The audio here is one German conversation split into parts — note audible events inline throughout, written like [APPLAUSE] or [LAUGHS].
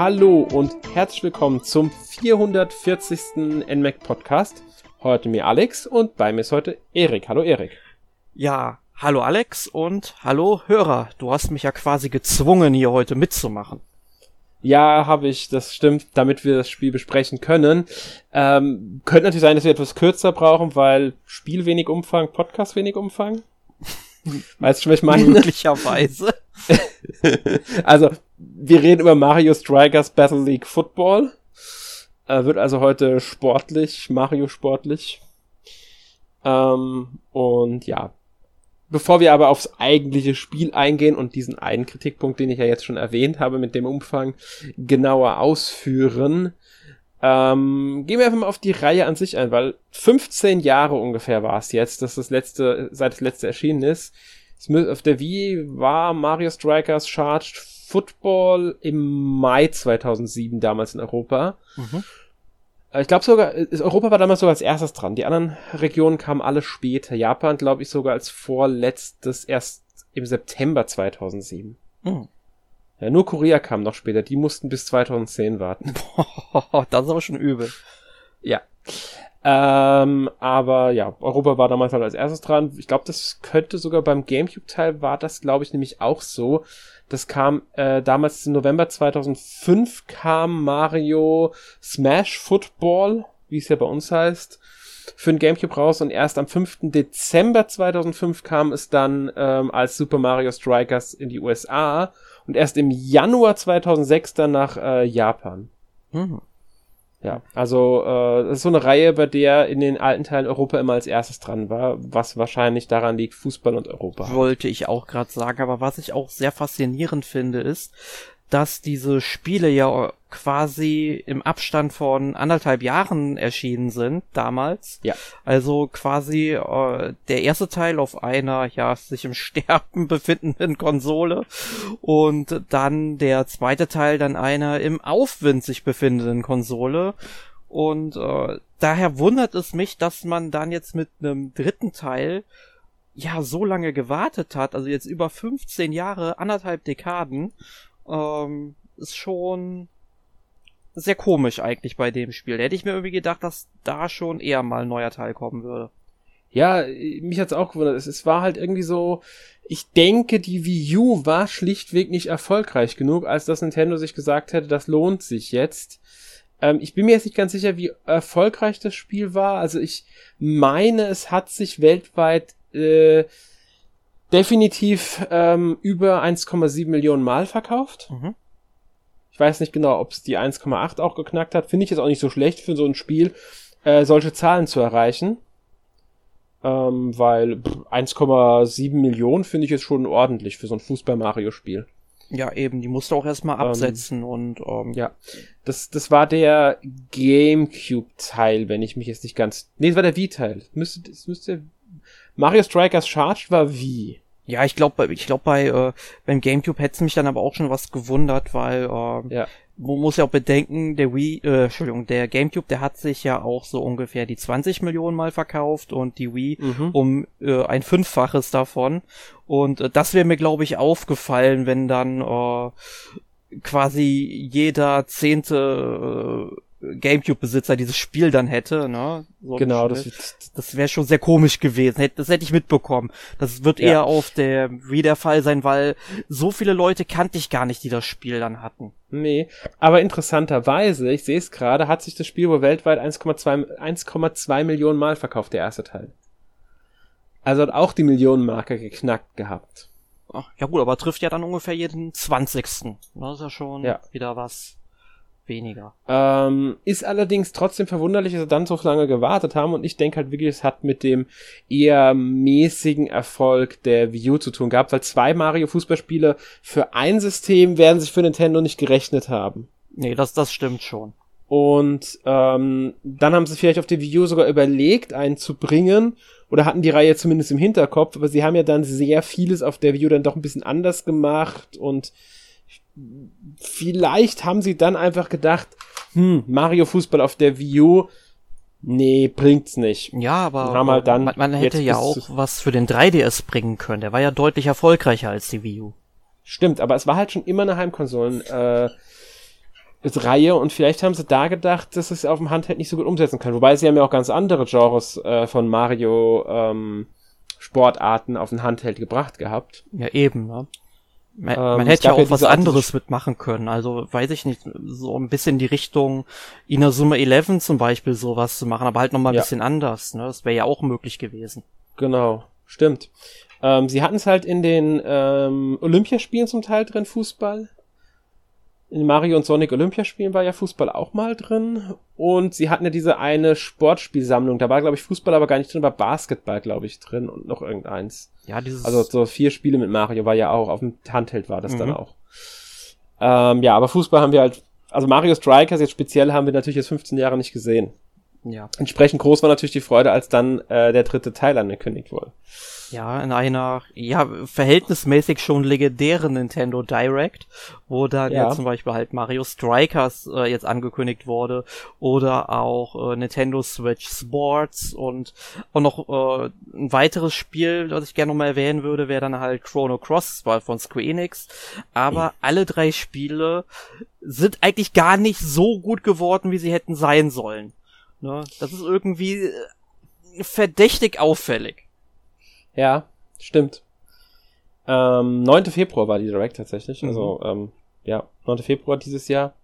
Hallo und herzlich willkommen zum 440. NMAC Podcast. Heute mir Alex und bei mir ist heute Erik. Hallo Erik. Ja, hallo Alex und hallo Hörer. Du hast mich ja quasi gezwungen, hier heute mitzumachen. Ja, habe ich, das stimmt, damit wir das Spiel besprechen können. Ähm, könnte natürlich sein, dass wir etwas kürzer brauchen, weil Spiel wenig Umfang, Podcast wenig Umfang. [LAUGHS] Weißt du schon, was ich meine? Möglicherweise. [LAUGHS] [LAUGHS] also, wir reden über Mario Strikers Battle League Football. Äh, wird also heute sportlich, Mario sportlich. Ähm, und ja, Bevor wir aber aufs eigentliche Spiel eingehen und diesen einen Kritikpunkt, den ich ja jetzt schon erwähnt habe, mit dem Umfang genauer ausführen, ähm, gehen wir einfach mal auf die Reihe an sich ein, weil 15 Jahre ungefähr war es jetzt, dass das letzte, seit das letzte erschienen ist. Auf der Wii war Mario Strikers Charged Football im Mai 2007 damals in Europa. Mhm. Äh, ich glaube sogar, Europa war damals sogar als erstes dran. Die anderen Regionen kamen alle später. Japan, glaube ich, sogar als vorletztes erst im September 2007. Hm. Ja, nur Korea kam noch später. Die mussten bis 2010 warten. Boah, [LAUGHS] das ist aber schon übel. Ja. Ähm, aber ja, Europa war damals halt als erstes dran. Ich glaube, das könnte sogar beim GameCube-Teil war das, glaube ich, nämlich auch so. Das kam äh, damals im November 2005 kam Mario Smash Football, wie es ja bei uns heißt, für den GameCube raus und erst am 5. Dezember 2005 kam es dann ähm, als Super Mario Strikers in die USA und erst im Januar 2006 dann nach äh, Japan. Mhm. Ja, also äh, das ist so eine Reihe, bei der in den alten Teilen Europa immer als erstes dran war, was wahrscheinlich daran liegt, Fußball und Europa. Wollte ich auch gerade sagen, aber was ich auch sehr faszinierend finde, ist, dass diese Spiele ja quasi im Abstand von anderthalb Jahren erschienen sind damals. Ja. Also quasi äh, der erste Teil auf einer ja sich im [LAUGHS] Sterben befindenden Konsole und dann der zweite Teil dann einer im Aufwind sich befindenden Konsole. Und äh, daher wundert es mich, dass man dann jetzt mit einem dritten Teil ja so lange gewartet hat, also jetzt über 15 Jahre, anderthalb Dekaden ähm, ist schon sehr komisch eigentlich bei dem Spiel. Da hätte ich mir irgendwie gedacht, dass da schon eher mal ein neuer Teil kommen würde. Ja, mich hat's auch gewundert. Es, es war halt irgendwie so, ich denke, die Wii U war schlichtweg nicht erfolgreich genug, als dass Nintendo sich gesagt hätte, das lohnt sich jetzt. Ähm, ich bin mir jetzt nicht ganz sicher, wie erfolgreich das Spiel war. Also ich meine, es hat sich weltweit äh, definitiv ähm, über 1,7 Millionen Mal verkauft. Mhm. Ich weiß nicht genau, ob es die 1,8 auch geknackt hat. Finde ich jetzt auch nicht so schlecht für so ein Spiel, äh, solche Zahlen zu erreichen. Ähm, weil 1,7 Millionen finde ich jetzt schon ordentlich für so ein Fußball-Mario-Spiel. Ja, eben, die musste auch erstmal ähm, absetzen ähm, und ähm, ja. Das, das war der GameCube-Teil, wenn ich mich jetzt nicht ganz. Nee, das war der Wii-Teil. Müsste, das müsste Mario Strikers Charged war wie? Ja, ich glaube, ich glaube bei äh, beim GameCube hätte es mich dann aber auch schon was gewundert, weil äh, ja. man muss ja auch bedenken, der Wii, äh, Entschuldigung, der GameCube, der hat sich ja auch so ungefähr die 20 Millionen Mal verkauft und die Wii mhm. um äh, ein Fünffaches davon. Und äh, das wäre mir, glaube ich, aufgefallen, wenn dann äh, quasi jeder zehnte äh, Gamecube-Besitzer dieses Spiel dann hätte, ne? So genau, das, das wäre schon sehr komisch gewesen. Das hätte ich mitbekommen. Das wird ja. eher auf der Wii der Fall sein, weil so viele Leute kannte ich gar nicht, die das Spiel dann hatten. Nee, aber interessanterweise, ich sehe es gerade, hat sich das Spiel wohl weltweit 1,2 Millionen Mal verkauft, der erste Teil. Also hat auch die Millionenmarke geknackt gehabt. Ach, ja gut, aber trifft ja dann ungefähr jeden 20. Das ist ja schon ja. wieder was weniger. Ähm, ist allerdings trotzdem verwunderlich, dass sie dann so lange gewartet haben und ich denke halt wirklich, es hat mit dem eher mäßigen Erfolg der Wii U zu tun gehabt, weil zwei Mario Fußballspiele für ein System werden sich für Nintendo nicht gerechnet haben. Nee, das, das stimmt schon. Und ähm, dann haben sie vielleicht auf die Wii U sogar überlegt, einen zu bringen oder hatten die Reihe zumindest im Hinterkopf, aber sie haben ja dann sehr vieles auf der Wii U dann doch ein bisschen anders gemacht und vielleicht haben sie dann einfach gedacht, hm, Mario Fußball auf der Wii U, nee, bringt's nicht. Ja, aber haben halt dann man, man hätte ja auch was für den 3DS bringen können. Der war ja deutlich erfolgreicher als die Wii U. Stimmt, aber es war halt schon immer eine Heimkonsolen. Äh, Reihe und vielleicht haben sie da gedacht, dass es auf dem Handheld nicht so gut umsetzen kann. Wobei sie haben ja auch ganz andere Genres äh, von Mario ähm, Sportarten auf den Handheld gebracht gehabt. Ja, eben, ne? Man, ähm, man hätte ja auch ja was anderes mitmachen können. Also weiß ich nicht, so ein bisschen die Richtung Inazuma 11 zum Beispiel sowas zu machen, aber halt nochmal ein ja. bisschen anders. Ne? Das wäre ja auch möglich gewesen. Genau, stimmt. Ähm, sie hatten es halt in den ähm, Olympiaspielen zum Teil drin, Fußball in Mario und Sonic Olympiaspielen war ja Fußball auch mal drin. Und sie hatten ja diese eine Sportspielsammlung. Da war, glaube ich, Fußball aber gar nicht drin, war Basketball, glaube ich, drin und noch irgendeins. Ja, dieses. Also so vier Spiele mit Mario war ja auch, auf dem Handheld war das mhm. dann auch. Ähm, ja, aber Fußball haben wir halt, also Mario Strikers jetzt speziell haben wir natürlich jetzt 15 Jahre nicht gesehen. Ja. Entsprechend groß war natürlich die Freude, als dann äh, der dritte Teil angekündigt wurde. Ja, in einer, ja, verhältnismäßig schon legendären Nintendo Direct, wo dann ja, ja zum Beispiel halt Mario Strikers äh, jetzt angekündigt wurde oder auch äh, Nintendo Switch Sports und auch noch äh, ein weiteres Spiel, was ich gerne nochmal erwähnen würde, wäre dann halt Chrono Cross, war von Square Enix. Aber mhm. alle drei Spiele sind eigentlich gar nicht so gut geworden, wie sie hätten sein sollen. Ne? Das ist irgendwie äh, verdächtig auffällig. Ja, stimmt. Ähm, 9. Februar war die Direct tatsächlich. Also, mhm. ähm, ja, 9. Februar dieses Jahr.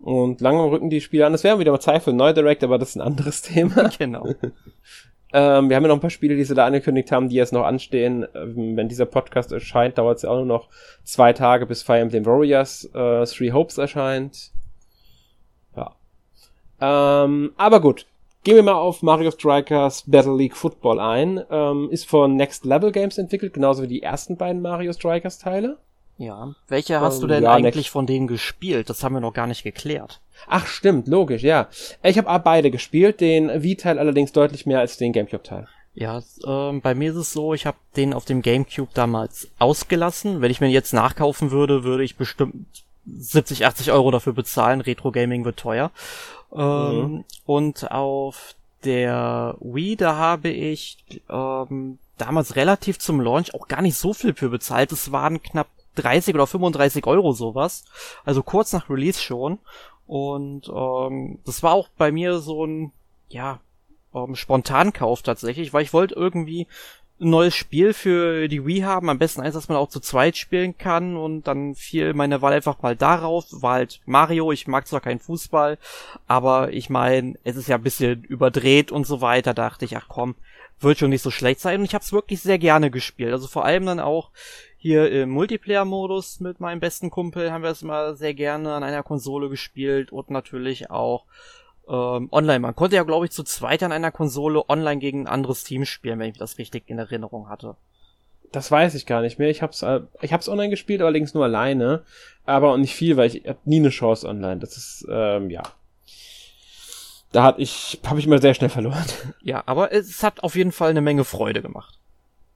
Und lange rücken die Spiele an. Das wäre wieder mal Zeit für ein neuer Direct, aber das ist ein anderes [LAUGHS] Thema. Genau. [LAUGHS] ähm, wir haben ja noch ein paar Spiele, die sie da angekündigt haben, die jetzt noch anstehen. Ähm, wenn dieser Podcast erscheint, dauert es ja auch nur noch zwei Tage, bis Fire Emblem Warriors äh, Three Hopes erscheint. Ähm, aber gut. Gehen wir mal auf Mario Strikers Battle League Football ein. Ähm, ist von Next Level Games entwickelt, genauso wie die ersten beiden Mario Strikers Teile. Ja. Welche hast ähm, du denn ja, eigentlich Next von denen gespielt? Das haben wir noch gar nicht geklärt. Ach, stimmt, logisch, ja. Ich habe beide gespielt, den Wii-Teil allerdings deutlich mehr als den GameCube-Teil. Ja, ähm, bei mir ist es so, ich habe den auf dem GameCube damals ausgelassen. Wenn ich mir jetzt nachkaufen würde, würde ich bestimmt 70, 80 Euro dafür bezahlen. Retro Gaming wird teuer. Ähm, mhm. Und auf der Wii, da habe ich ähm, damals relativ zum Launch auch gar nicht so viel für bezahlt. Es waren knapp 30 oder 35 Euro sowas. Also kurz nach Release schon. Und ähm, das war auch bei mir so ein, ja, ähm, Spontankauf tatsächlich, weil ich wollte irgendwie ein neues Spiel für die Wii haben, am besten eins, das man auch zu zweit spielen kann. Und dann fiel meine Wahl einfach mal darauf, war halt Mario, ich mag zwar keinen Fußball, aber ich meine, es ist ja ein bisschen überdreht und so weiter, da dachte ich, ach komm, wird schon nicht so schlecht sein. Und ich habe es wirklich sehr gerne gespielt, also vor allem dann auch hier im Multiplayer-Modus mit meinem besten Kumpel haben wir es mal sehr gerne an einer Konsole gespielt. Und natürlich auch ähm, online. Man konnte ja, glaube ich, zu zweit an einer Konsole online gegen ein anderes Team spielen, wenn ich das richtig in Erinnerung hatte. Das weiß ich gar nicht mehr. Ich hab's, äh, ich hab's online gespielt, allerdings nur alleine. Aber auch nicht viel, weil ich hab nie eine Chance online. Das ist, ähm, ja. Da hat ich, habe ich immer sehr schnell verloren. [LAUGHS] Ja, aber es hat auf jeden Fall eine Menge Freude gemacht.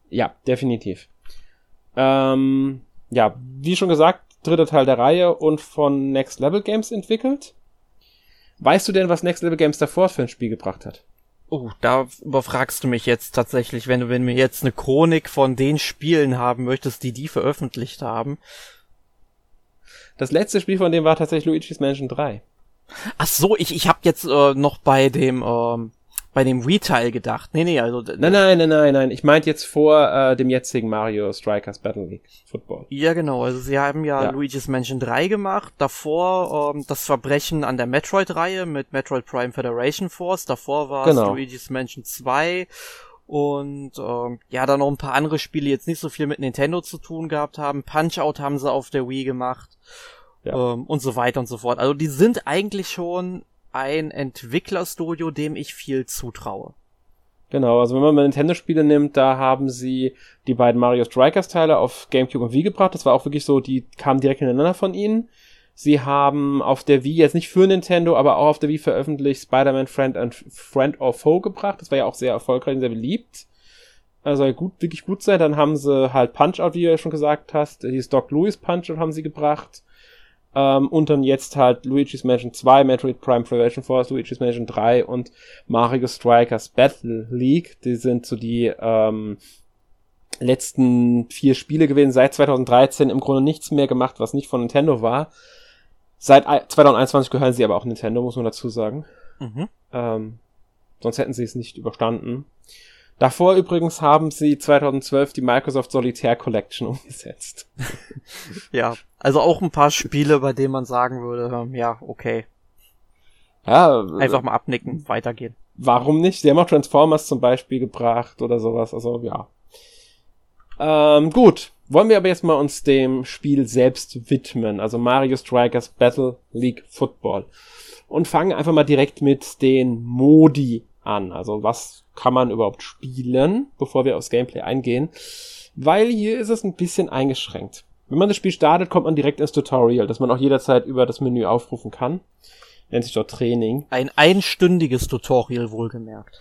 Ja, definitiv. Ähm, ja, wie schon gesagt, dritter Teil der Reihe und von Next Level Games entwickelt. Weißt du denn, was Next Level Games davor für ein Spiel gebracht hat? Oh, da überfragst du mich jetzt tatsächlich, wenn du, wenn mir jetzt eine Chronik von den Spielen haben möchtest, die die veröffentlicht haben. Das letzte Spiel von dem war tatsächlich Luigi's Mansion 3. Ach so, ich, ich hab jetzt äh, noch bei dem ähm, bei dem Retail gedacht. Nee, nee, also. Nein, nein, nein, nein, nein. Ich meinte jetzt vor äh, dem jetzigen Mario Strikers Battle League Football. Ja, genau. Also sie haben ja, ja. Luigi's Mansion 3 gemacht. Davor ähm, das Verbrechen an der Metroid-Reihe mit Metroid Prime Federation Force. Davor war es genau. Luigi's Mansion 2. Und ähm, ja, dann noch ein paar andere Spiele, die jetzt nicht so viel mit Nintendo zu tun gehabt haben. Punch-Out haben sie auf der Wii gemacht. Ja. Ähm, und so weiter und so fort. Also die sind eigentlich schon ein Entwicklerstudio, dem ich viel zutraue. Genau, also wenn man mal Nintendo-Spiele nimmt, da haben sie die beiden Mario Strikers Teile auf GameCube und Wii gebracht. Das war auch wirklich so, die kamen direkt ineinander von ihnen. Sie haben auf der Wii jetzt nicht für Nintendo, aber auch auf der Wii veröffentlicht Spider-Man Friend and Friend or Foe gebracht. Das war ja auch sehr erfolgreich und sehr beliebt. Also gut, wirklich gut sein. Dann haben sie halt Punch-Out, wie du ja schon gesagt hast. Die Stock Louis Punch-Out haben sie gebracht. Ähm, und dann jetzt halt Luigi's Mansion 2, Metroid Prime Prevention Force, Luigi's Mansion 3 und Mario Strikers Battle League. Die sind so die ähm, letzten vier Spiele gewesen. Seit 2013 im Grunde nichts mehr gemacht, was nicht von Nintendo war. Seit 2021 gehören sie aber auch Nintendo, muss man dazu sagen. Mhm. Ähm, sonst hätten sie es nicht überstanden. Davor übrigens haben sie 2012 die Microsoft Solitaire Collection [LAUGHS] umgesetzt. [LAUGHS] ja, also auch ein paar Spiele, bei denen man sagen würde, ähm, ja, okay. Ja, einfach mal abnicken, weitergehen. Warum nicht? Sie haben auch Transformers zum Beispiel gebracht oder sowas, also ja. Ähm, gut, wollen wir aber jetzt mal uns dem Spiel selbst widmen, also Mario Strikers Battle League Football. Und fangen einfach mal direkt mit den Modi an. Also was kann man überhaupt spielen, bevor wir aufs Gameplay eingehen. Weil hier ist es ein bisschen eingeschränkt. Wenn man das Spiel startet, kommt man direkt ins Tutorial, das man auch jederzeit über das Menü aufrufen kann. Nennt sich dort Training. Ein einstündiges Tutorial wohlgemerkt.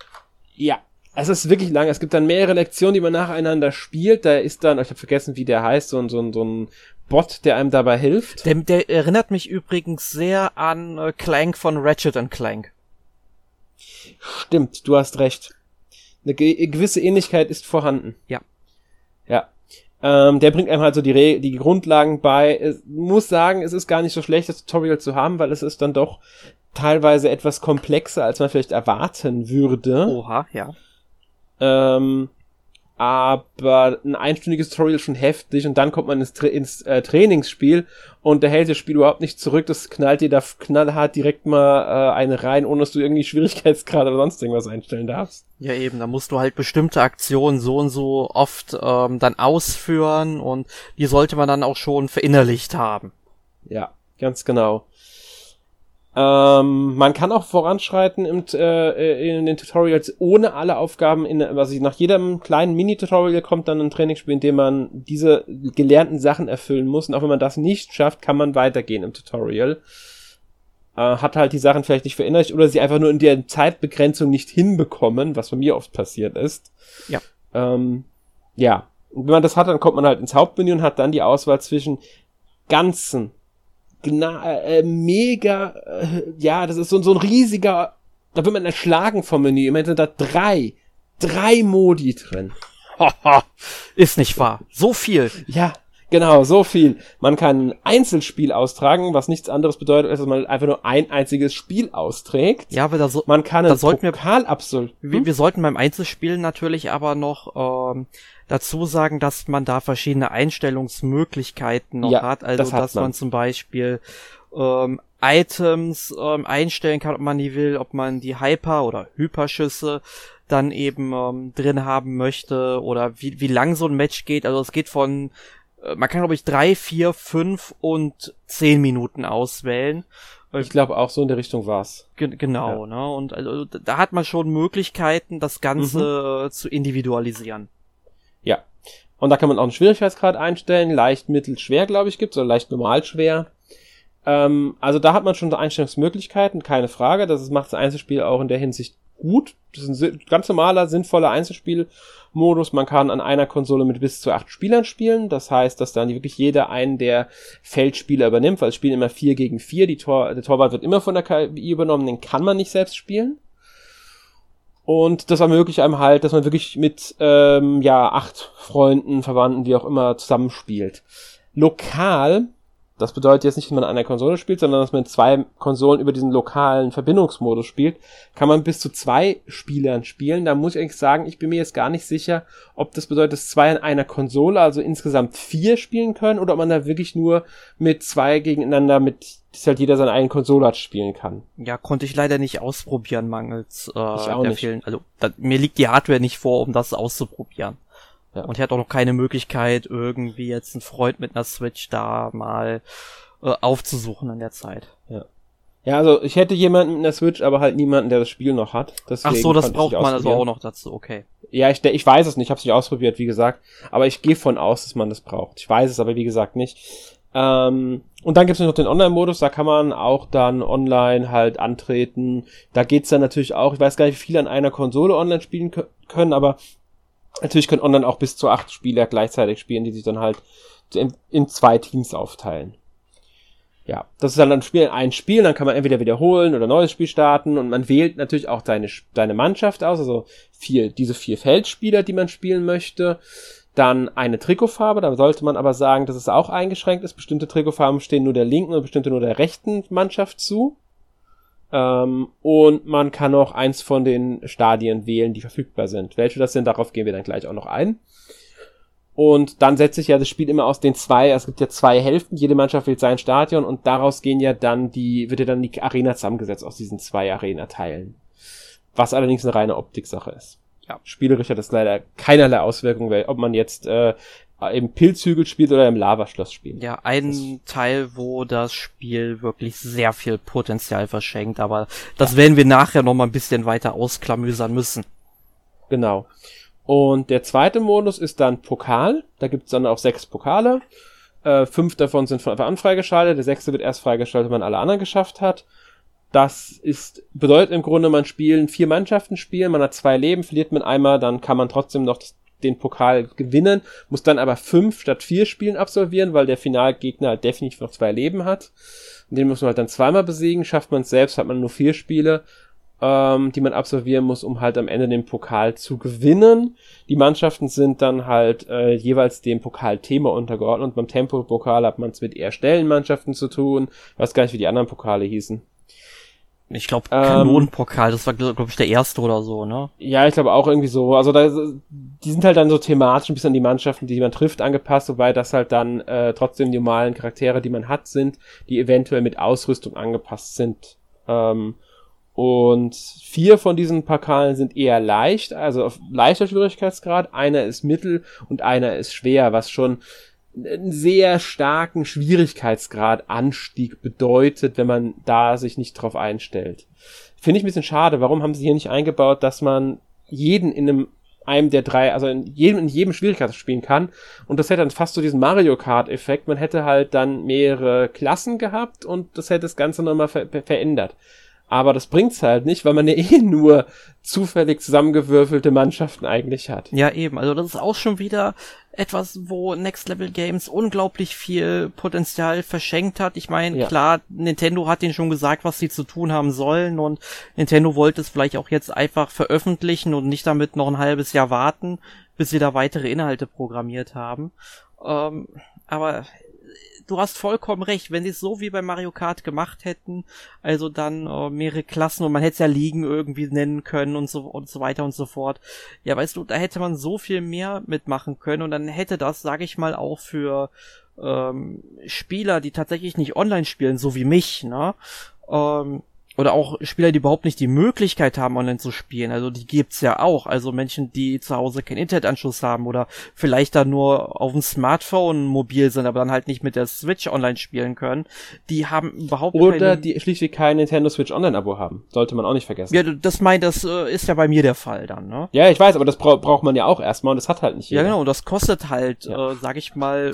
Ja, es ist wirklich lang. Es gibt dann mehrere Lektionen, die man nacheinander spielt. Da ist dann, ich habe vergessen, wie der heißt, so ein, so ein, so ein Bot, der einem dabei hilft. Der, der erinnert mich übrigens sehr an äh, Clank von Ratchet Clank. Stimmt, du hast recht. Eine gewisse Ähnlichkeit ist vorhanden. Ja. Ja. Ähm, der bringt einem halt so die, Re die Grundlagen bei. Ich muss sagen, es ist gar nicht so schlecht, das Tutorial zu haben, weil es ist dann doch teilweise etwas komplexer, als man vielleicht erwarten würde. Oha, ja. Ähm, aber ein einstündiges Tutorial ist schon heftig und dann kommt man ins, Tra ins äh, Trainingsspiel und der hält das Spiel überhaupt nicht zurück, das knallt dir da knallhart direkt mal äh, eine rein, ohne dass du irgendwie [LAUGHS] Schwierigkeitsgrad oder sonst irgendwas einstellen darfst. Ja eben, da musst du halt bestimmte Aktionen so und so oft ähm, dann ausführen und die sollte man dann auch schon verinnerlicht haben. Ja, ganz genau. Ähm, man kann auch voranschreiten im, äh, in den Tutorials ohne alle Aufgaben. In, was ich nach jedem kleinen Mini-Tutorial kommt dann ein Trainingsspiel, in dem man diese gelernten Sachen erfüllen muss. Und auch wenn man das nicht schafft, kann man weitergehen im Tutorial. Äh, hat halt die Sachen vielleicht nicht verinnerlicht oder sie einfach nur in der Zeitbegrenzung nicht hinbekommen, was bei mir oft passiert ist. Ja. Ähm, ja. Und wenn man das hat, dann kommt man halt ins Hauptmenü und hat dann die Auswahl zwischen ganzen äh, mega, äh, ja, das ist so, so ein riesiger, da wird man erschlagen vom Menü. Immerhin sind da drei, drei Modi drin. ist nicht wahr. So viel. Ja, genau, so viel. Man kann ein Einzelspiel austragen, was nichts anderes bedeutet, als dass man einfach nur ein einziges Spiel austrägt. Ja, aber da so, man kann da sollten Pokal absolvieren. Wir, wir sollten beim Einzelspiel natürlich aber noch ähm, dazu sagen, dass man da verschiedene Einstellungsmöglichkeiten noch ja, hat. Also, das hat dass man. man. zum Beispiel ähm, Items ähm, einstellen kann, ob man die will, ob man die Hyper- oder Hyperschüsse dann eben ähm, drin haben möchte oder wie, wie lang so ein Match geht. Also es geht von, äh, man kann glaube ich drei, vier, fünf und zehn Minuten auswählen. Ich glaube auch so in der Richtung war's. Ge genau, ja. ne? Und also da hat man schon Möglichkeiten, das Ganze mhm. zu individualisieren. Ja. Und da kann man auch einen Schwierigkeitsgrad einstellen. Leicht, mittel, schwer, glaube ich, gibt's oder leicht, normal, schwer. Ähm, also da hat man schon Einstellungsmöglichkeiten, keine Frage. Das macht das Einzelspiel auch in der Hinsicht gut. Das ist ein ganz normaler, sinnvoller Einzelspielmodus. Man kann an einer Konsole mit bis zu acht Spielern spielen. Das heißt, dass dann wirklich jeder einen der Feldspieler übernimmt, weil es spielen immer vier gegen vier. Die Tor, der Torwart wird immer von der KI übernommen, den kann man nicht selbst spielen. Und das ermöglicht einem halt, dass man wirklich mit ähm, ja acht Freunden, Verwandten, wie auch immer, zusammenspielt. Lokal, das bedeutet jetzt nicht, dass man an einer Konsole spielt, sondern dass man zwei Konsolen über diesen lokalen Verbindungsmodus spielt, kann man bis zu zwei Spielern spielen. Da muss ich eigentlich sagen, ich bin mir jetzt gar nicht sicher, ob das bedeutet, dass zwei an einer Konsole, also insgesamt vier spielen können, oder ob man da wirklich nur mit zwei gegeneinander mit dass halt jeder seine eigene Konsole hat spielen kann. Ja, konnte ich leider nicht ausprobieren, mangels äh, ich auch der nicht. vielen. Also da, mir liegt die Hardware nicht vor, um das auszuprobieren. Ja. Und ich hatte auch noch keine Möglichkeit, irgendwie jetzt einen Freund mit einer Switch da mal äh, aufzusuchen in der Zeit. Ja. Ja, also ich hätte jemanden mit einer Switch, aber halt niemanden, der das Spiel noch hat. Deswegen Ach so, das braucht man also auch noch dazu, okay. Ja, ich, ich weiß es nicht, ich habe es nicht ausprobiert, wie gesagt. Aber ich gehe von aus, dass man das braucht. Ich weiß es aber, wie gesagt, nicht. Ähm, und dann gibt es noch den Online-Modus, da kann man auch dann online halt antreten. Da geht's dann natürlich auch, ich weiß gar nicht, wie viele an einer Konsole online spielen können, aber natürlich können online auch bis zu acht Spieler gleichzeitig spielen, die sich dann halt in, in zwei Teams aufteilen. Ja, das ist dann ein Spiel, ein Spiel, dann kann man entweder wiederholen oder neues Spiel starten und man wählt natürlich auch seine, seine Mannschaft aus, also vier, diese vier Feldspieler, die man spielen möchte. Dann eine Trikotfarbe, da sollte man aber sagen, dass es auch eingeschränkt ist. Bestimmte Trikotfarben stehen nur der linken und bestimmte nur der rechten Mannschaft zu. Ähm, und man kann auch eins von den Stadien wählen, die verfügbar sind. Welche das sind, darauf gehen wir dann gleich auch noch ein. Und dann setzt sich ja das Spiel immer aus den zwei, es gibt ja zwei Hälften, jede Mannschaft wählt sein Stadion und daraus gehen ja dann die, wird ja dann die Arena zusammengesetzt aus diesen zwei Arena-Teilen. Was allerdings eine reine Optiksache ist. Ja. Spielerisch hat das leider keinerlei Auswirkungen, ob man jetzt äh, im Pilzhügel spielt oder im Lavaschloss spielt. Ja, ein Teil, wo das Spiel wirklich sehr viel Potenzial verschenkt, aber das ja. werden wir nachher noch mal ein bisschen weiter ausklamüsern müssen. Genau. Und der zweite Modus ist dann Pokal. Da gibt's dann auch sechs Pokale. Äh, fünf davon sind von Anfang an freigeschaltet. Der sechste wird erst freigeschaltet, wenn man alle anderen geschafft hat. Das ist, bedeutet im Grunde, man spielen vier Mannschaften spielen, man hat zwei Leben, verliert man einmal, dann kann man trotzdem noch den Pokal gewinnen, muss dann aber fünf statt vier Spielen absolvieren, weil der Finalgegner halt definitiv noch zwei Leben hat. Und den muss man halt dann zweimal besiegen, schafft man es selbst, hat man nur vier Spiele, ähm, die man absolvieren muss, um halt am Ende den Pokal zu gewinnen. Die Mannschaften sind dann halt äh, jeweils dem Pokalthema untergeordnet und beim Tempo-Pokal hat man es mit eher Stellenmannschaften zu tun. Ich weiß gar nicht, wie die anderen Pokale hießen. Ich glaube, Kanonenpokal, das war, glaube ich, der erste oder so, ne? Ja, ich glaube auch irgendwie so. Also da, die sind halt dann so thematisch ein bisschen an die Mannschaften, die man trifft, angepasst, wobei das halt dann äh, trotzdem die normalen Charaktere, die man hat, sind, die eventuell mit Ausrüstung angepasst sind. Ähm, und vier von diesen Pokalen sind eher leicht, also auf leichter Schwierigkeitsgrad. Einer ist mittel und einer ist schwer, was schon einen sehr starken Schwierigkeitsgrad Anstieg bedeutet, wenn man da sich nicht drauf einstellt. Finde ich ein bisschen schade. Warum haben sie hier nicht eingebaut, dass man jeden in einem einem der drei, also in jedem, in jedem Schwierigkeitsgrad spielen kann. Und das hätte dann fast so diesen Mario Kart-Effekt. Man hätte halt dann mehrere Klassen gehabt und das hätte das Ganze nochmal ver verändert. Aber das bringt's halt nicht, weil man ja [LAUGHS] eh nur zufällig zusammengewürfelte Mannschaften eigentlich hat. Ja, eben. Also das ist auch schon wieder etwas, wo Next Level Games unglaublich viel Potenzial verschenkt hat. Ich meine, ja. klar, Nintendo hat ihnen schon gesagt, was sie zu tun haben sollen und Nintendo wollte es vielleicht auch jetzt einfach veröffentlichen und nicht damit noch ein halbes Jahr warten, bis sie da weitere Inhalte programmiert haben. Ähm, aber du hast vollkommen recht, wenn sie es so wie bei Mario Kart gemacht hätten, also dann äh, mehrere Klassen und man hätte es ja liegen irgendwie nennen können und so und so weiter und so fort. Ja, weißt du, da hätte man so viel mehr mitmachen können und dann hätte das, sage ich mal, auch für ähm, Spieler, die tatsächlich nicht online spielen, so wie mich, ne, ähm, oder auch Spieler, die überhaupt nicht die Möglichkeit haben, online zu spielen. Also die gibt's ja auch. Also Menschen, die zu Hause keinen Internetanschluss haben oder vielleicht dann nur auf dem Smartphone mobil sind, aber dann halt nicht mit der Switch online spielen können. Die haben überhaupt Oder keine... die schließlich kein Nintendo Switch Online-Abo haben. Sollte man auch nicht vergessen. Ja, das meint, das äh, ist ja bei mir der Fall dann, ne? Ja, ich weiß, aber das bra braucht man ja auch erstmal und das hat halt nicht jeder. Ja, genau, das kostet halt, ja. äh, sag ich mal,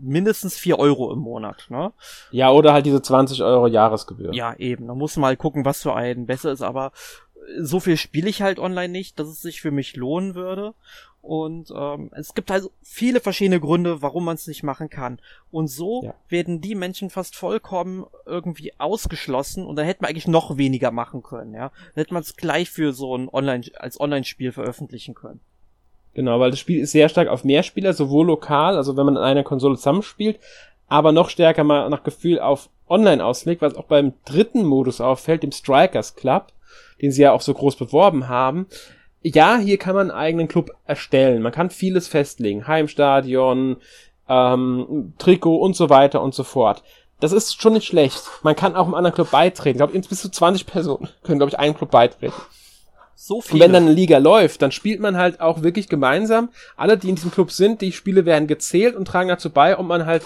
mindestens vier Euro im Monat, ne? Ja, oder halt diese 20 Euro Jahresgebühr. Ja, eben. Da muss man mal gucken, was für einen besser ist, aber so viel spiele ich halt online nicht, dass es sich für mich lohnen würde. Und ähm, es gibt also viele verschiedene Gründe, warum man es nicht machen kann. Und so ja. werden die Menschen fast vollkommen irgendwie ausgeschlossen und dann hätte man eigentlich noch weniger machen können, ja. Dann hätte man es gleich für so ein Online als Online-Spiel veröffentlichen können. Genau, weil das Spiel ist sehr stark auf Mehrspieler, sowohl lokal, also wenn man in einer Konsole zusammenspielt, aber noch stärker mal nach Gefühl auf Online auslegt, was auch beim dritten Modus auffällt, dem Strikers Club, den sie ja auch so groß beworben haben. Ja, hier kann man einen eigenen Club erstellen. Man kann vieles festlegen. Heimstadion, ähm, Trikot und so weiter und so fort. Das ist schon nicht schlecht. Man kann auch einem anderen Club beitreten. Ich glaube, bis zu 20 Personen können, glaube ich, einen Club beitreten. So viele. Und wenn dann eine Liga läuft, dann spielt man halt auch wirklich gemeinsam. Alle, die in diesem Club sind, die Spiele werden gezählt und tragen dazu bei, ob man halt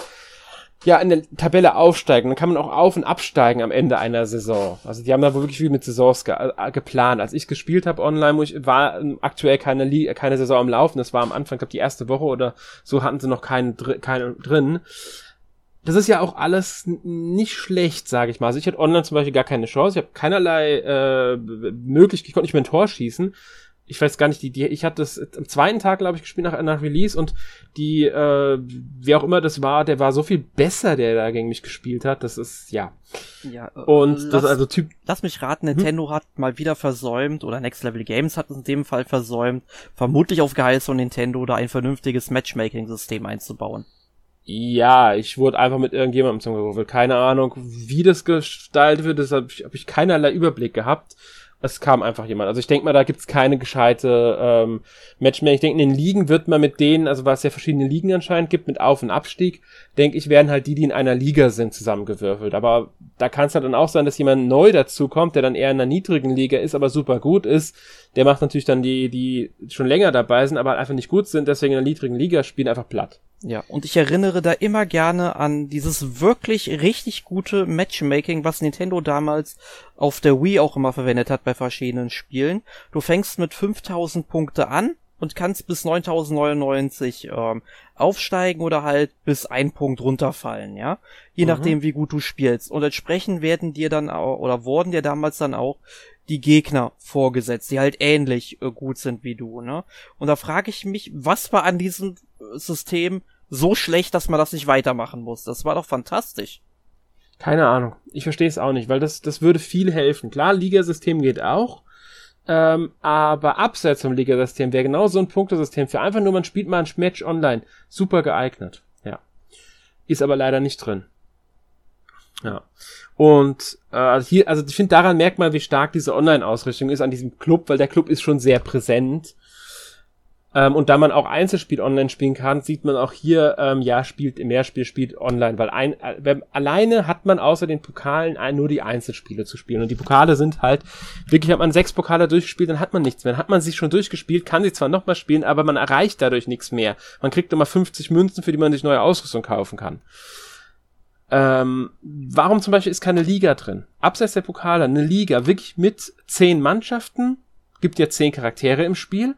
ja in der Tabelle aufsteigen. Dann kann man auch auf und absteigen am Ende einer Saison. Also die haben da wirklich viel mit Saisons ge äh, geplant. Als ich gespielt habe online, ich, war aktuell keine, Liga, keine Saison am Laufen. Das war am Anfang, glaube die erste Woche oder so hatten sie noch keine, keine drin das ist ja auch alles nicht schlecht, sage ich mal. Also ich hatte online zum Beispiel gar keine Chance. Ich habe keinerlei äh, Möglichkeit, ich konnte nicht mehr ein Tor schießen. ich weiß gar nicht, die, die, ich hatte das am zweiten Tag, glaube ich, gespielt nach, nach Release und die, äh, wer auch immer das war, der war so viel besser, der da gegen mich gespielt hat. Das ist, ja. Ja, äh, Und lass, das also Typ. lass mich raten, Nintendo hat mal wieder versäumt, oder Next Level Games hat es in dem Fall versäumt, vermutlich auf Geheiß von Nintendo da ein vernünftiges Matchmaking-System einzubauen. Ja, ich wurde einfach mit irgendjemandem zusammengerufen. Keine Ahnung, wie das gestaltet wird, deshalb habe ich, hab ich keinerlei Überblick gehabt. Es kam einfach jemand. Also ich denke mal, da gibt's keine gescheite ähm, Matchmaking. Ich denke, in den Ligen wird man mit denen, also was es ja verschiedene Ligen anscheinend gibt, mit Auf- und Abstieg, denke ich, werden halt die, die in einer Liga sind, zusammengewürfelt. Aber da kann es halt dann auch sein, dass jemand neu dazukommt, der dann eher in einer niedrigen Liga ist, aber super gut ist. Der macht natürlich dann die, die schon länger dabei sind, aber einfach nicht gut sind, deswegen in einer niedrigen Liga spielen, einfach platt. Ja, und ich erinnere da immer gerne an dieses wirklich richtig gute Matchmaking, was Nintendo damals auf der Wii auch immer verwendet hat bei verschiedenen Spielen. Du fängst mit 5000 Punkte an und kannst bis 9099 ähm, aufsteigen oder halt bis ein Punkt runterfallen, ja. Je Mhm. nachdem, wie gut du spielst. Und entsprechend werden dir dann auch, oder wurden dir damals dann auch die Gegner vorgesetzt, die halt ähnlich äh, gut sind wie du, ne? Und da frage ich mich, was war an diesem äh, System so schlecht, dass man das nicht weitermachen muss? Das war doch fantastisch. Keine Ahnung. Ich verstehe es auch nicht, weil das, das würde viel helfen. Klar, Ligasystem geht auch. Ähm, aber abseits vom Ligasystem wäre genau so ein Punktesystem für einfach nur, man spielt mal ein Match online. Super geeignet. Ja. Ist aber leider nicht drin. Ja. Und äh, also hier, also ich finde, daran merkt man, wie stark diese Online-Ausrichtung ist an diesem Club, weil der Club ist schon sehr präsent. Ähm, und da man auch Einzelspiel online spielen kann, sieht man auch hier, ähm, ja, spielt im Mehrspiel, spielt online, weil ein, äh, wenn, alleine hat man außer den Pokalen ein, nur die Einzelspiele zu spielen. Und die Pokale sind halt, wirklich hat man sechs Pokale durchgespielt, dann hat man nichts mehr. Dann hat man sie schon durchgespielt, kann sie zwar nochmal spielen, aber man erreicht dadurch nichts mehr. Man kriegt immer 50 Münzen, für die man sich neue Ausrüstung kaufen kann. Ähm, warum zum Beispiel ist keine Liga drin? Abseits der Pokale, eine Liga, wirklich mit zehn Mannschaften, gibt ja zehn Charaktere im Spiel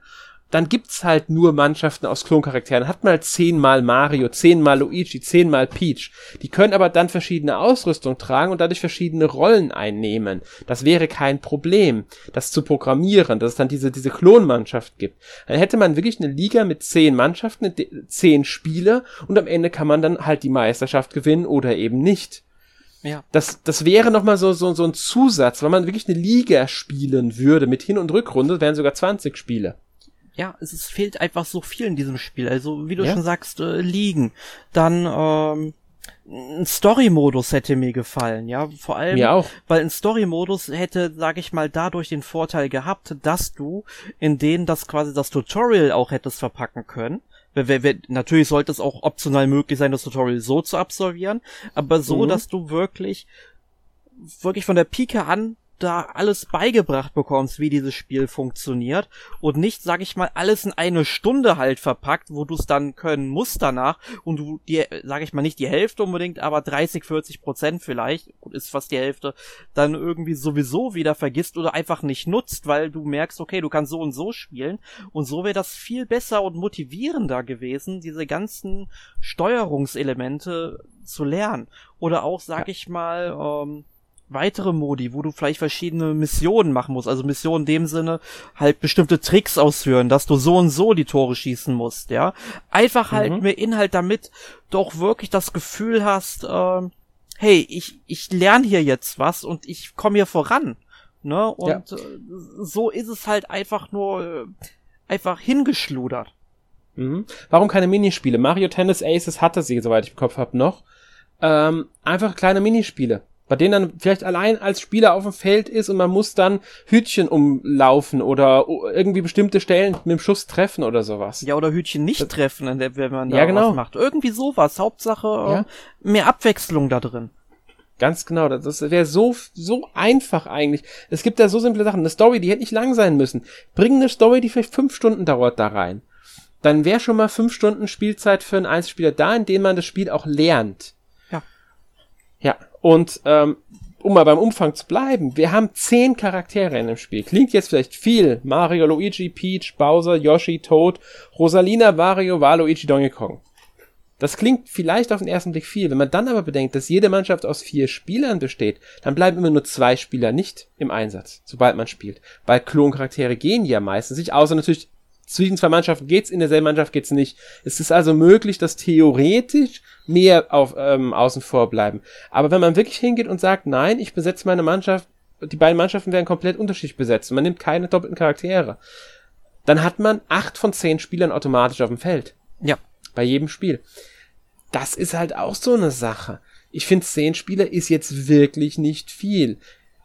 dann gibt's halt nur Mannschaften aus Kloncharakteren. Hat mal zehnmal Mario, zehnmal Luigi, zehnmal Peach. Die können aber dann verschiedene Ausrüstung tragen und dadurch verschiedene Rollen einnehmen. Das wäre kein Problem, das zu programmieren, dass es dann diese, diese Klonmannschaft gibt. Dann hätte man wirklich eine Liga mit zehn Mannschaften, zehn Spieler und am Ende kann man dann halt die Meisterschaft gewinnen oder eben nicht. Ja. Das, das wäre nochmal so, so, so ein Zusatz, wenn man wirklich eine Liga spielen würde mit Hin- und Rückrunde, wären sogar 20 Spiele ja, es, es fehlt einfach so viel in diesem Spiel. Also, wie du Ja. schon sagst, äh, liegen. Dann, ähm, ein Story-Modus hätte mir gefallen, ja. Vor allem, Mir auch. weil ein Story-Modus hätte, sag ich mal, dadurch den Vorteil gehabt, dass du in denen das quasi das Tutorial auch hättest verpacken können. Natürlich sollte es auch optional möglich sein, das Tutorial so zu absolvieren, aber so, Mhm. dass du wirklich, wirklich von der Pike an da alles beigebracht bekommst, wie dieses Spiel funktioniert und nicht, sag ich mal, alles in eine Stunde halt verpackt, wo du es dann können musst danach und du dir, sag ich mal, nicht die Hälfte unbedingt, aber 30, 40 Prozent vielleicht, ist fast die Hälfte, dann irgendwie sowieso wieder vergisst oder einfach nicht nutzt, weil du merkst, okay, du kannst so und so spielen und so wäre das viel besser und motivierender gewesen, diese ganzen Steuerungselemente zu lernen. Oder auch, sag ich mal, ähm, weitere Modi, wo du vielleicht verschiedene Missionen machen musst. Also Missionen in dem Sinne halt bestimmte Tricks ausführen, dass du so und so die Tore schießen musst, ja. Einfach halt Mhm. mehr Inhalt, damit du auch wirklich das Gefühl hast, ähm, hey, ich, ich lerne hier jetzt was und ich komme hier voran. Ne? Und äh, so ist es halt einfach nur äh, einfach hingeschludert. Mhm. Warum keine Minispiele? Mario Tennis Aces hatte sie, soweit ich im Kopf habe, noch. Ähm, einfach kleine Minispiele. Bei denen dann vielleicht allein als Spieler auf dem Feld ist und man muss dann Hütchen umlaufen oder irgendwie bestimmte Stellen mit dem Schuss treffen oder sowas. Ja, oder Hütchen nicht treffen, in der- wenn man da Ja, genau. was macht. Irgendwie sowas. Hauptsache äh, Ja. mehr Abwechslung da drin. Ganz genau, das, wäre so, so einfach eigentlich. Es gibt da so simple Sachen. Eine Story, die hätte nicht lang sein müssen. Bring eine Story, die vielleicht fünf Stunden dauert, da rein. Dann wäre schon mal fünf Stunden Spielzeit für einen Einzelspieler da, in dem man das Spiel auch lernt. Und ähm, um mal beim Umfang zu bleiben, wir haben zehn Charaktere in dem Spiel. Klingt jetzt vielleicht viel. Mario, Luigi, Peach, Bowser, Yoshi, Toad, Rosalina, Wario, Waluigi, Donkey Kong. Das klingt vielleicht auf den ersten Blick viel. Wenn man dann aber bedenkt, dass jede Mannschaft aus vier Spielern besteht, dann bleiben immer nur zwei Spieler nicht im Einsatz, sobald man spielt. Weil Kloncharaktere gehen ja meistens nicht, außer natürlich zwischen zwei Mannschaften geht's, in derselben Mannschaft geht's nicht. Es ist also möglich, dass theoretisch mehr auf ähm, außen vor bleiben. Aber wenn man wirklich hingeht und sagt, nein, ich besetze meine Mannschaft, die beiden Mannschaften werden komplett unterschiedlich besetzt und man nimmt keine doppelten Charaktere, dann hat man acht von zehn Spielern automatisch auf dem Feld. Ja. Bei jedem Spiel. Das ist halt auch so eine Sache. Ich finde, zehn Spieler ist jetzt wirklich nicht viel.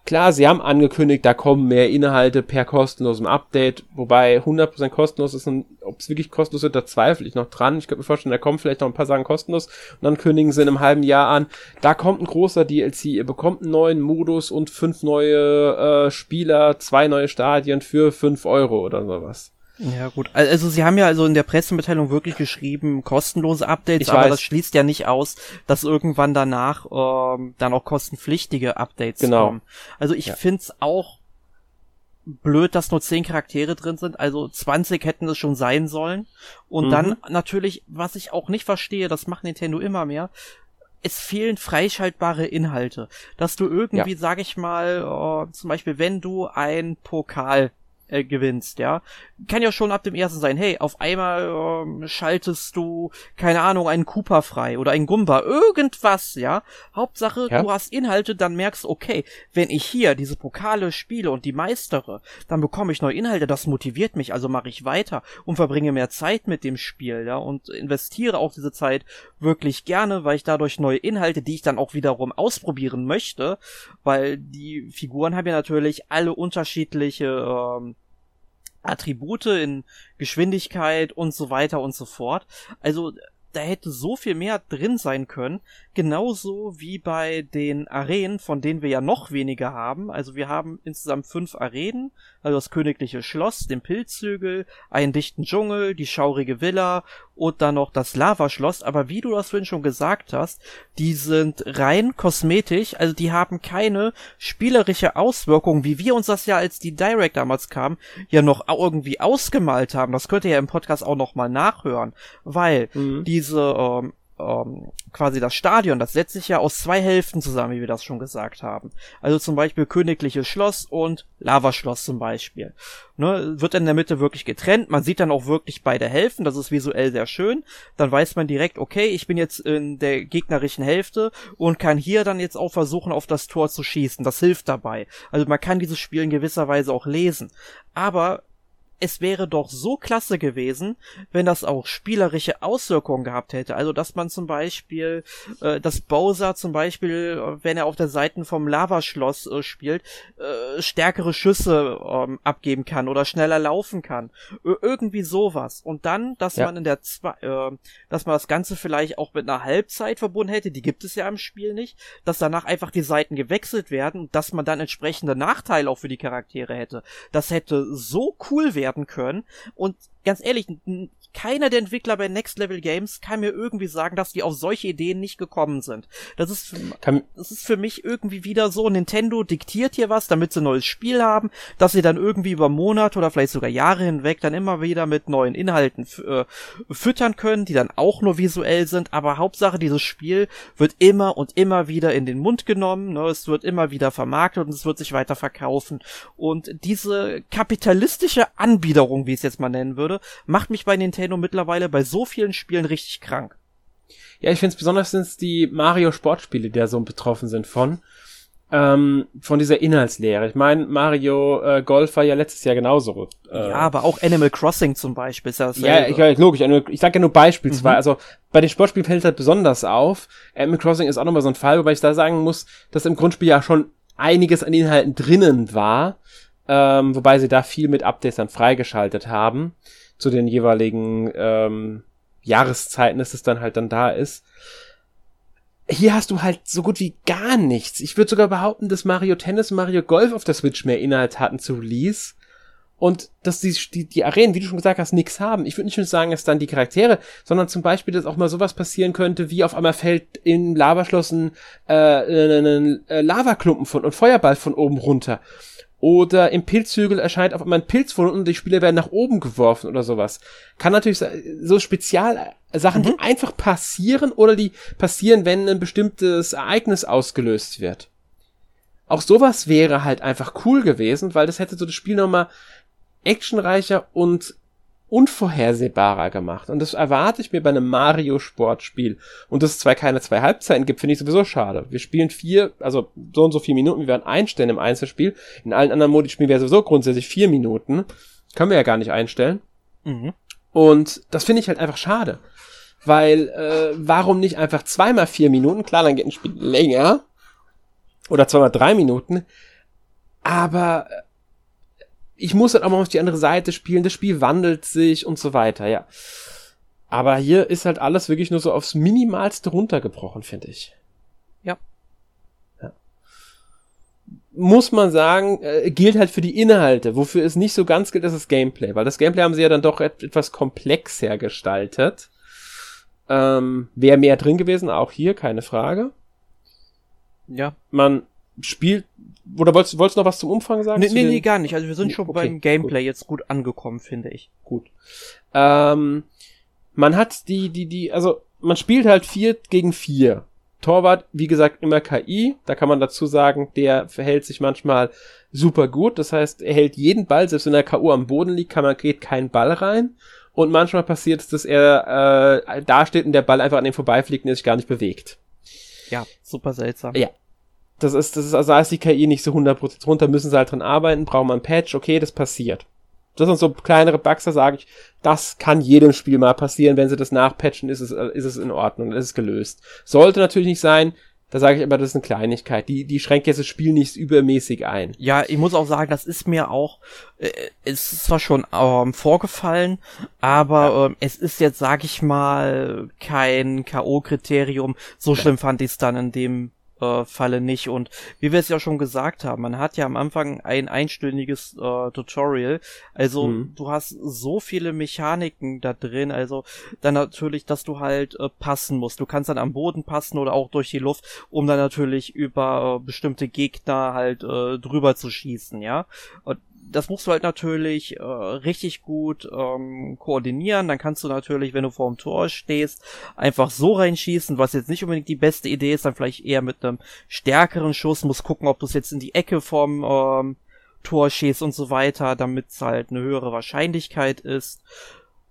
Klar, sie haben angekündigt, da kommen mehr Inhalte per kostenlosem Update, wobei 100% kostenlos ist und ob es wirklich kostenlos wird, da zweifle ich noch dran. Ich könnte mir vorstellen, da kommen vielleicht noch ein paar Sachen kostenlos und dann kündigen sie in einem halben Jahr an, da kommt ein großer DLC, ihr bekommt einen neuen Modus und fünf neue äh, Spieler, zwei neue Stadien für fünf Euro oder sowas. Ja, gut. Also sie haben ja also in der Pressemitteilung wirklich geschrieben, kostenlose Updates, Ich aber weiß. das schließt ja nicht aus, dass irgendwann danach ähm, dann auch kostenpflichtige Updates Genau. kommen. Also ich Ja. find's auch blöd, dass nur 10 Charaktere drin sind. Also 20 hätten es schon sein sollen. Und Mhm. dann natürlich, was ich auch nicht verstehe, das macht Nintendo immer mehr, es fehlen freischaltbare Inhalte. Dass du irgendwie, sag ich mal, äh, zum Beispiel, wenn du ein Pokal äh, gewinnst, ja, kann ja schon ab dem ersten sein, hey, auf einmal ähm, schaltest du, keine Ahnung, einen Cooper frei oder einen Gumba, irgendwas, ja. Hauptsache, Ja. du hast Inhalte, dann merkst du, okay, wenn ich hier diese Pokale spiele und die meistere, dann bekomme ich neue Inhalte, das motiviert mich, also mache ich weiter und verbringe mehr Zeit mit dem Spiel, ja, und investiere auch diese Zeit wirklich gerne, weil ich dadurch neue Inhalte, die ich dann auch wiederum ausprobieren möchte, weil die Figuren haben ja natürlich alle unterschiedliche ähm, Attribute in Geschwindigkeit und so weiter und so fort. Also da hätte so viel mehr drin sein können, genauso wie bei den Arenen, von denen wir ja noch weniger haben. Also wir haben insgesamt fünf Arenen, also das königliche Schloss, den Pilzhügel, einen dichten Dschungel, die schaurige Villa und dann noch das Lavaschloss. Aber wie du das vorhin schon gesagt hast, die sind rein kosmetisch, also die haben keine spielerische Auswirkung, wie wir uns das ja, als die Direct damals kam, ja noch irgendwie ausgemalt haben. Das könnt ihr ja im Podcast auch noch mal nachhören, weil Mhm. diese ähm, ähm, quasi das Stadion, das setzt sich ja aus zwei Hälften zusammen, wie wir das schon gesagt haben. Also zum Beispiel Königliches Schloss und Lavaschloss zum Beispiel. Ne, wird in der Mitte wirklich getrennt. Man sieht dann auch wirklich beide Hälften. Das ist visuell sehr schön. Dann weiß man direkt, okay, ich bin jetzt in der gegnerischen Hälfte und kann hier dann jetzt auch versuchen, auf das Tor zu schießen. Das hilft dabei. Also man kann dieses Spiel in gewisser Weise auch lesen. Aber es wäre doch so klasse gewesen, wenn das auch spielerische Auswirkungen gehabt hätte. Also, dass man zum Beispiel, äh, dass Bowser zum Beispiel, äh, wenn er auf der Seite vom Lavaschloss äh, spielt, äh, stärkere Schüsse ähm, abgeben kann oder schneller laufen kann. Ö irgendwie sowas. Und dann, dass Ja. man in der zwei, äh, dass man das Ganze vielleicht auch mit einer Halbzeit verbunden hätte, die gibt es ja im Spiel nicht, dass danach einfach die Seiten gewechselt werden und dass man dann entsprechende Nachteile auch für die Charaktere hätte. Das hätte so cool werden können. Und ganz ehrlich, keiner der Entwickler bei Next Level Games kann mir irgendwie sagen, dass die auf solche Ideen nicht gekommen sind. Das ist, für- Kann, das ist für mich irgendwie wieder so, Nintendo diktiert hier was, damit sie ein neues Spiel haben, dass sie dann irgendwie über Monate oder vielleicht sogar Jahre hinweg dann immer wieder mit neuen Inhalten äh, füttern können, die dann auch nur visuell sind, aber Hauptsache dieses Spiel wird immer und immer wieder in den Mund genommen, ne? es wird immer wieder vermarktet und es wird sich weiter verkaufen. Und diese kapitalistische Anbiederung, wie ich es jetzt mal nennen würde, macht mich bei Nintendo mittlerweile bei so vielen Spielen richtig krank. Ja, ich finde es besonders sind es die Mario Sportspiele, die da so betroffen sind von. Ähm, von dieser Inhaltslehre. Ich meine, Mario äh, Golf war ja letztes Jahr genauso. Äh, Ja, aber auch Animal Crossing zum Beispiel ist ja Ja, ich, ja, logisch. Ich sage ja nur beispielsweise. Mhm. Also bei den Sportspielen fällt halt besonders auf. Animal Crossing ist auch nochmal so ein Fall, wobei ich da sagen muss, dass im Grundspiel ja schon einiges an Inhalten drinnen war. Ähm, wobei sie da viel mit Updates dann freigeschaltet haben. Zu den jeweiligen ähm, Jahreszeiten, dass es dann halt dann da ist. Hier hast du halt so gut wie gar nichts. Ich würde sogar behaupten, dass Mario Tennis und Mario Golf auf der Switch mehr Inhalt hatten zu Release und dass die, die, die Arenen, wie du schon gesagt hast, nichts haben. Ich würde nicht nur sagen, dass dann die Charaktere, sondern zum Beispiel, dass auch mal sowas passieren könnte, wie auf einmal fällt im Lavaschloss ein, äh, ein, ein, ein Lavaklumpen von und Feuerball von oben runter. Oder im Pilzhügel erscheint auf einmal ein Pilz von unten und die Spieler werden nach oben geworfen oder sowas. Kann natürlich so Spezialsachen, mhm. die einfach passieren oder die passieren, wenn ein bestimmtes Ereignis ausgelöst wird. Auch sowas wäre halt einfach cool gewesen, weil das hätte so das Spiel nochmal actionreicher und unvorhersehbarer gemacht. Und das erwarte ich mir bei einem Mario-Sportspiel. Und dass es zwar keine zwei Halbzeiten gibt, finde ich sowieso schade. Wir spielen vier, also so und so vier Minuten, wir werden einstellen im Einzelspiel. In allen anderen Modi spielen wir sowieso grundsätzlich vier Minuten. Können wir ja gar nicht einstellen. Mhm. Und das finde ich halt einfach schade. Weil, äh, warum nicht einfach zweimal vier Minuten? Klar, dann geht ein Spiel länger. Oder zweimal drei Minuten. Aber ich muss halt auch mal auf die andere Seite spielen, das Spiel wandelt sich und so weiter, ja. Aber hier ist halt alles wirklich nur so aufs Minimalste runtergebrochen, finde ich. Ja. ja. Muss man sagen, äh, gilt halt für die Inhalte. Wofür es nicht so ganz gilt, ist das Gameplay. Weil das Gameplay haben sie ja dann doch et etwas komplexer gestaltet. Ähm, Wäre mehr drin gewesen, auch hier, keine Frage. Ja. Man spielt, oder wolltest, wolltest du noch was zum Umfang sagen? Nee, nee, nee, gar nicht. Also wir sind schon okay, beim Gameplay gut. jetzt gut angekommen, finde ich. Gut. Ähm, man hat die, die, die, also man spielt halt vier gegen vier. Torwart, wie gesagt, immer KI. Da kann man dazu sagen, der verhält sich manchmal super gut. Das heißt, er hält jeden Ball, selbst wenn der K.O. am Boden liegt, kann man, geht kein Ball rein. Und manchmal passiert es, dass er äh, da steht und der Ball einfach an ihm vorbeifliegt und er sich gar nicht bewegt. Ja, super seltsam. Ja, das ist, das ist, also da ist die KI nicht so 100% runter, müssen sie halt dran arbeiten, brauchen wir ein Patch, okay, das passiert. Das sind so kleinere Bugs, da sage ich, das kann jedem Spiel mal passieren, wenn sie das nachpatchen, ist es, ist es in Ordnung, ist es gelöst. Sollte natürlich nicht sein, da sage ich aber, das ist eine Kleinigkeit. Die, die schränkt jetzt das Spiel nicht übermäßig ein. Ja, ich muss auch sagen, das ist mir auch, äh, es ist zwar schon ähm, vorgefallen, aber ja. ähm, es ist jetzt, sag ich mal, kein K.O.-Kriterium. So schlimm fand ich es dann in dem äh, Falle nicht. Und wie wir es ja schon gesagt haben, man hat ja am Anfang ein einstündiges äh, Tutorial. Also mhm. du hast so viele Mechaniken da drin. Also dann natürlich, dass du halt äh, passen musst. Du kannst dann am Boden passen oder auch durch die Luft, um dann natürlich über äh, bestimmte Gegner halt äh, drüber zu schießen, ja. Und das musst du halt natürlich äh, richtig gut ähm, koordinieren. Dann kannst du natürlich, wenn du vor dem Tor stehst, einfach so reinschießen, was jetzt nicht unbedingt die beste Idee ist, dann vielleicht eher mit einem stärkeren Schuss. Muss gucken, ob du es jetzt in die Ecke vom ähm, Tor schießt und so weiter, damit es halt eine höhere Wahrscheinlichkeit ist.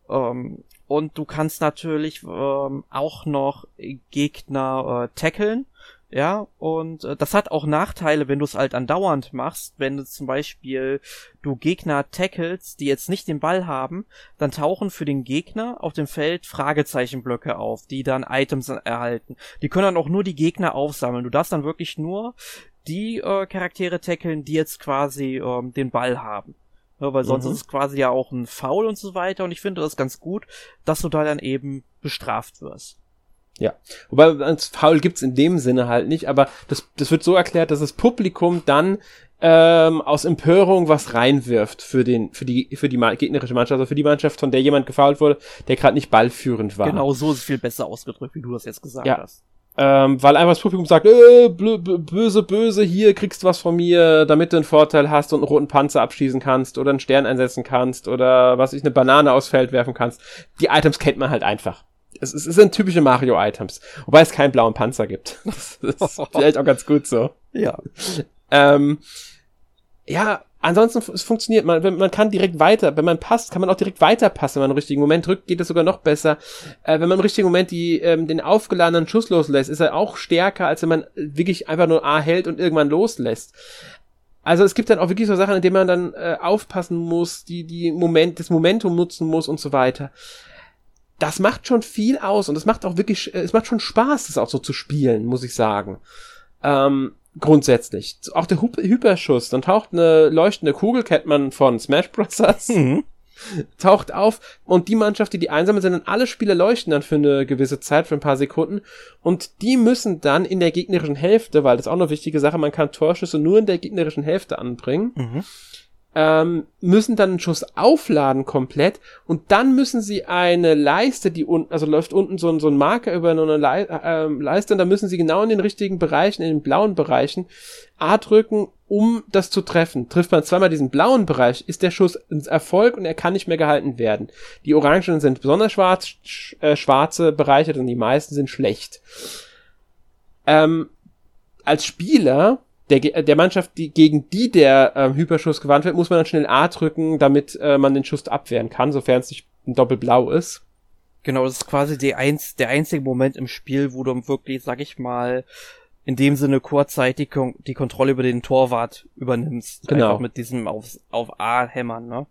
Ähm, und du kannst natürlich ähm, auch noch Gegner äh, tackeln. Ja, und äh, das hat auch Nachteile, wenn du es halt andauernd machst. Wenn du zum Beispiel du Gegner tackles, die jetzt nicht den Ball haben, dann tauchen für den Gegner auf dem Feld Fragezeichenblöcke auf, die dann Items erhalten. Die können dann auch nur die Gegner aufsammeln. Du darfst dann wirklich nur die äh, Charaktere tackeln, die jetzt quasi ähm, den Ball haben. Ja, weil sonst mhm. ist es quasi ja auch ein Foul und so weiter. Und ich finde das ganz gut, dass du da dann eben bestraft wirst. Ja, wobei als Foul gibt's in dem Sinne halt nicht, aber das, das wird so erklärt, dass das Publikum dann ähm, aus Empörung was reinwirft für den für die für die gegnerische Mannschaft, also für die Mannschaft, von der jemand gefault wurde, der gerade nicht ballführend war. Genau, so ist es viel besser ausgedrückt, wie du das jetzt gesagt ja. hast. Ähm, weil einfach das Publikum sagt, äh, böse, böse, hier kriegst du was von mir, damit du einen Vorteil hast und einen roten Panzer abschießen kannst oder einen Stern einsetzen kannst oder was ich, eine Banane aufs Feld werfen kannst. Die Items kennt man halt einfach es, es sind typische Mario-Items. Wobei es keinen blauen Panzer gibt. Das, [LAUGHS] das ist vielleicht auch ganz gut so. Ja. Ähm, ja, ansonsten es funktioniert man, wenn man kann direkt weiter, wenn man passt, kann man auch direkt weiterpassen, wenn man im richtigen Moment drückt, geht es sogar noch besser. Äh, wenn man im richtigen Moment die ähm, den aufgeladenen Schuss loslässt, ist er auch stärker, als wenn man wirklich einfach nur A hält und irgendwann loslässt. Also es gibt dann auch wirklich so Sachen, in denen man dann äh, aufpassen muss, die die Moment das Momentum nutzen muss und so weiter das macht schon viel aus und es macht auch wirklich, äh, es macht schon Spaß, das auch so zu spielen, muss ich sagen. Ähm, grundsätzlich. Auch der Hyperschuss, dann taucht eine leuchtende Kugel, kennt man von Smash Bros. [LAUGHS] Mhm. taucht auf und die Mannschaft, die die einsammeln, sind dann alle Spieler leuchten dann für eine gewisse Zeit, für ein paar Sekunden und die müssen dann in der gegnerischen Hälfte, weil das ist auch eine wichtige Sache, man kann Torschüsse nur in der gegnerischen Hälfte anbringen, mhm ähm, müssen dann einen Schuss aufladen komplett und dann müssen sie eine Leiste, die unten, also läuft unten so, ein so ein Marker über eine Le äh, Leiste und da müssen sie genau in den richtigen Bereichen, in den blauen Bereichen A drücken, um das zu treffen. Trifft man zweimal diesen blauen Bereich, ist der Schuss ein Erfolg und er kann nicht mehr gehalten werden. Die Orangen sind besonders schwarz, sch äh, schwarze Bereiche und die meisten sind schlecht. Ähm, als Spieler der, der Mannschaft, die, gegen die der ähm, Hyperschuss gewandt wird, muss man dann schnell A drücken, damit äh, man den Schuss abwehren kann, sofern es nicht ein Doppelblau ist. Genau, das ist quasi die eins, der einzige Moment im Spiel, wo du wirklich, sag ich mal, in dem Sinne kurzzeitig die Kontrolle über den Torwart übernimmst. Genau. Einfach mit diesem auf, auf A hämmern, ne?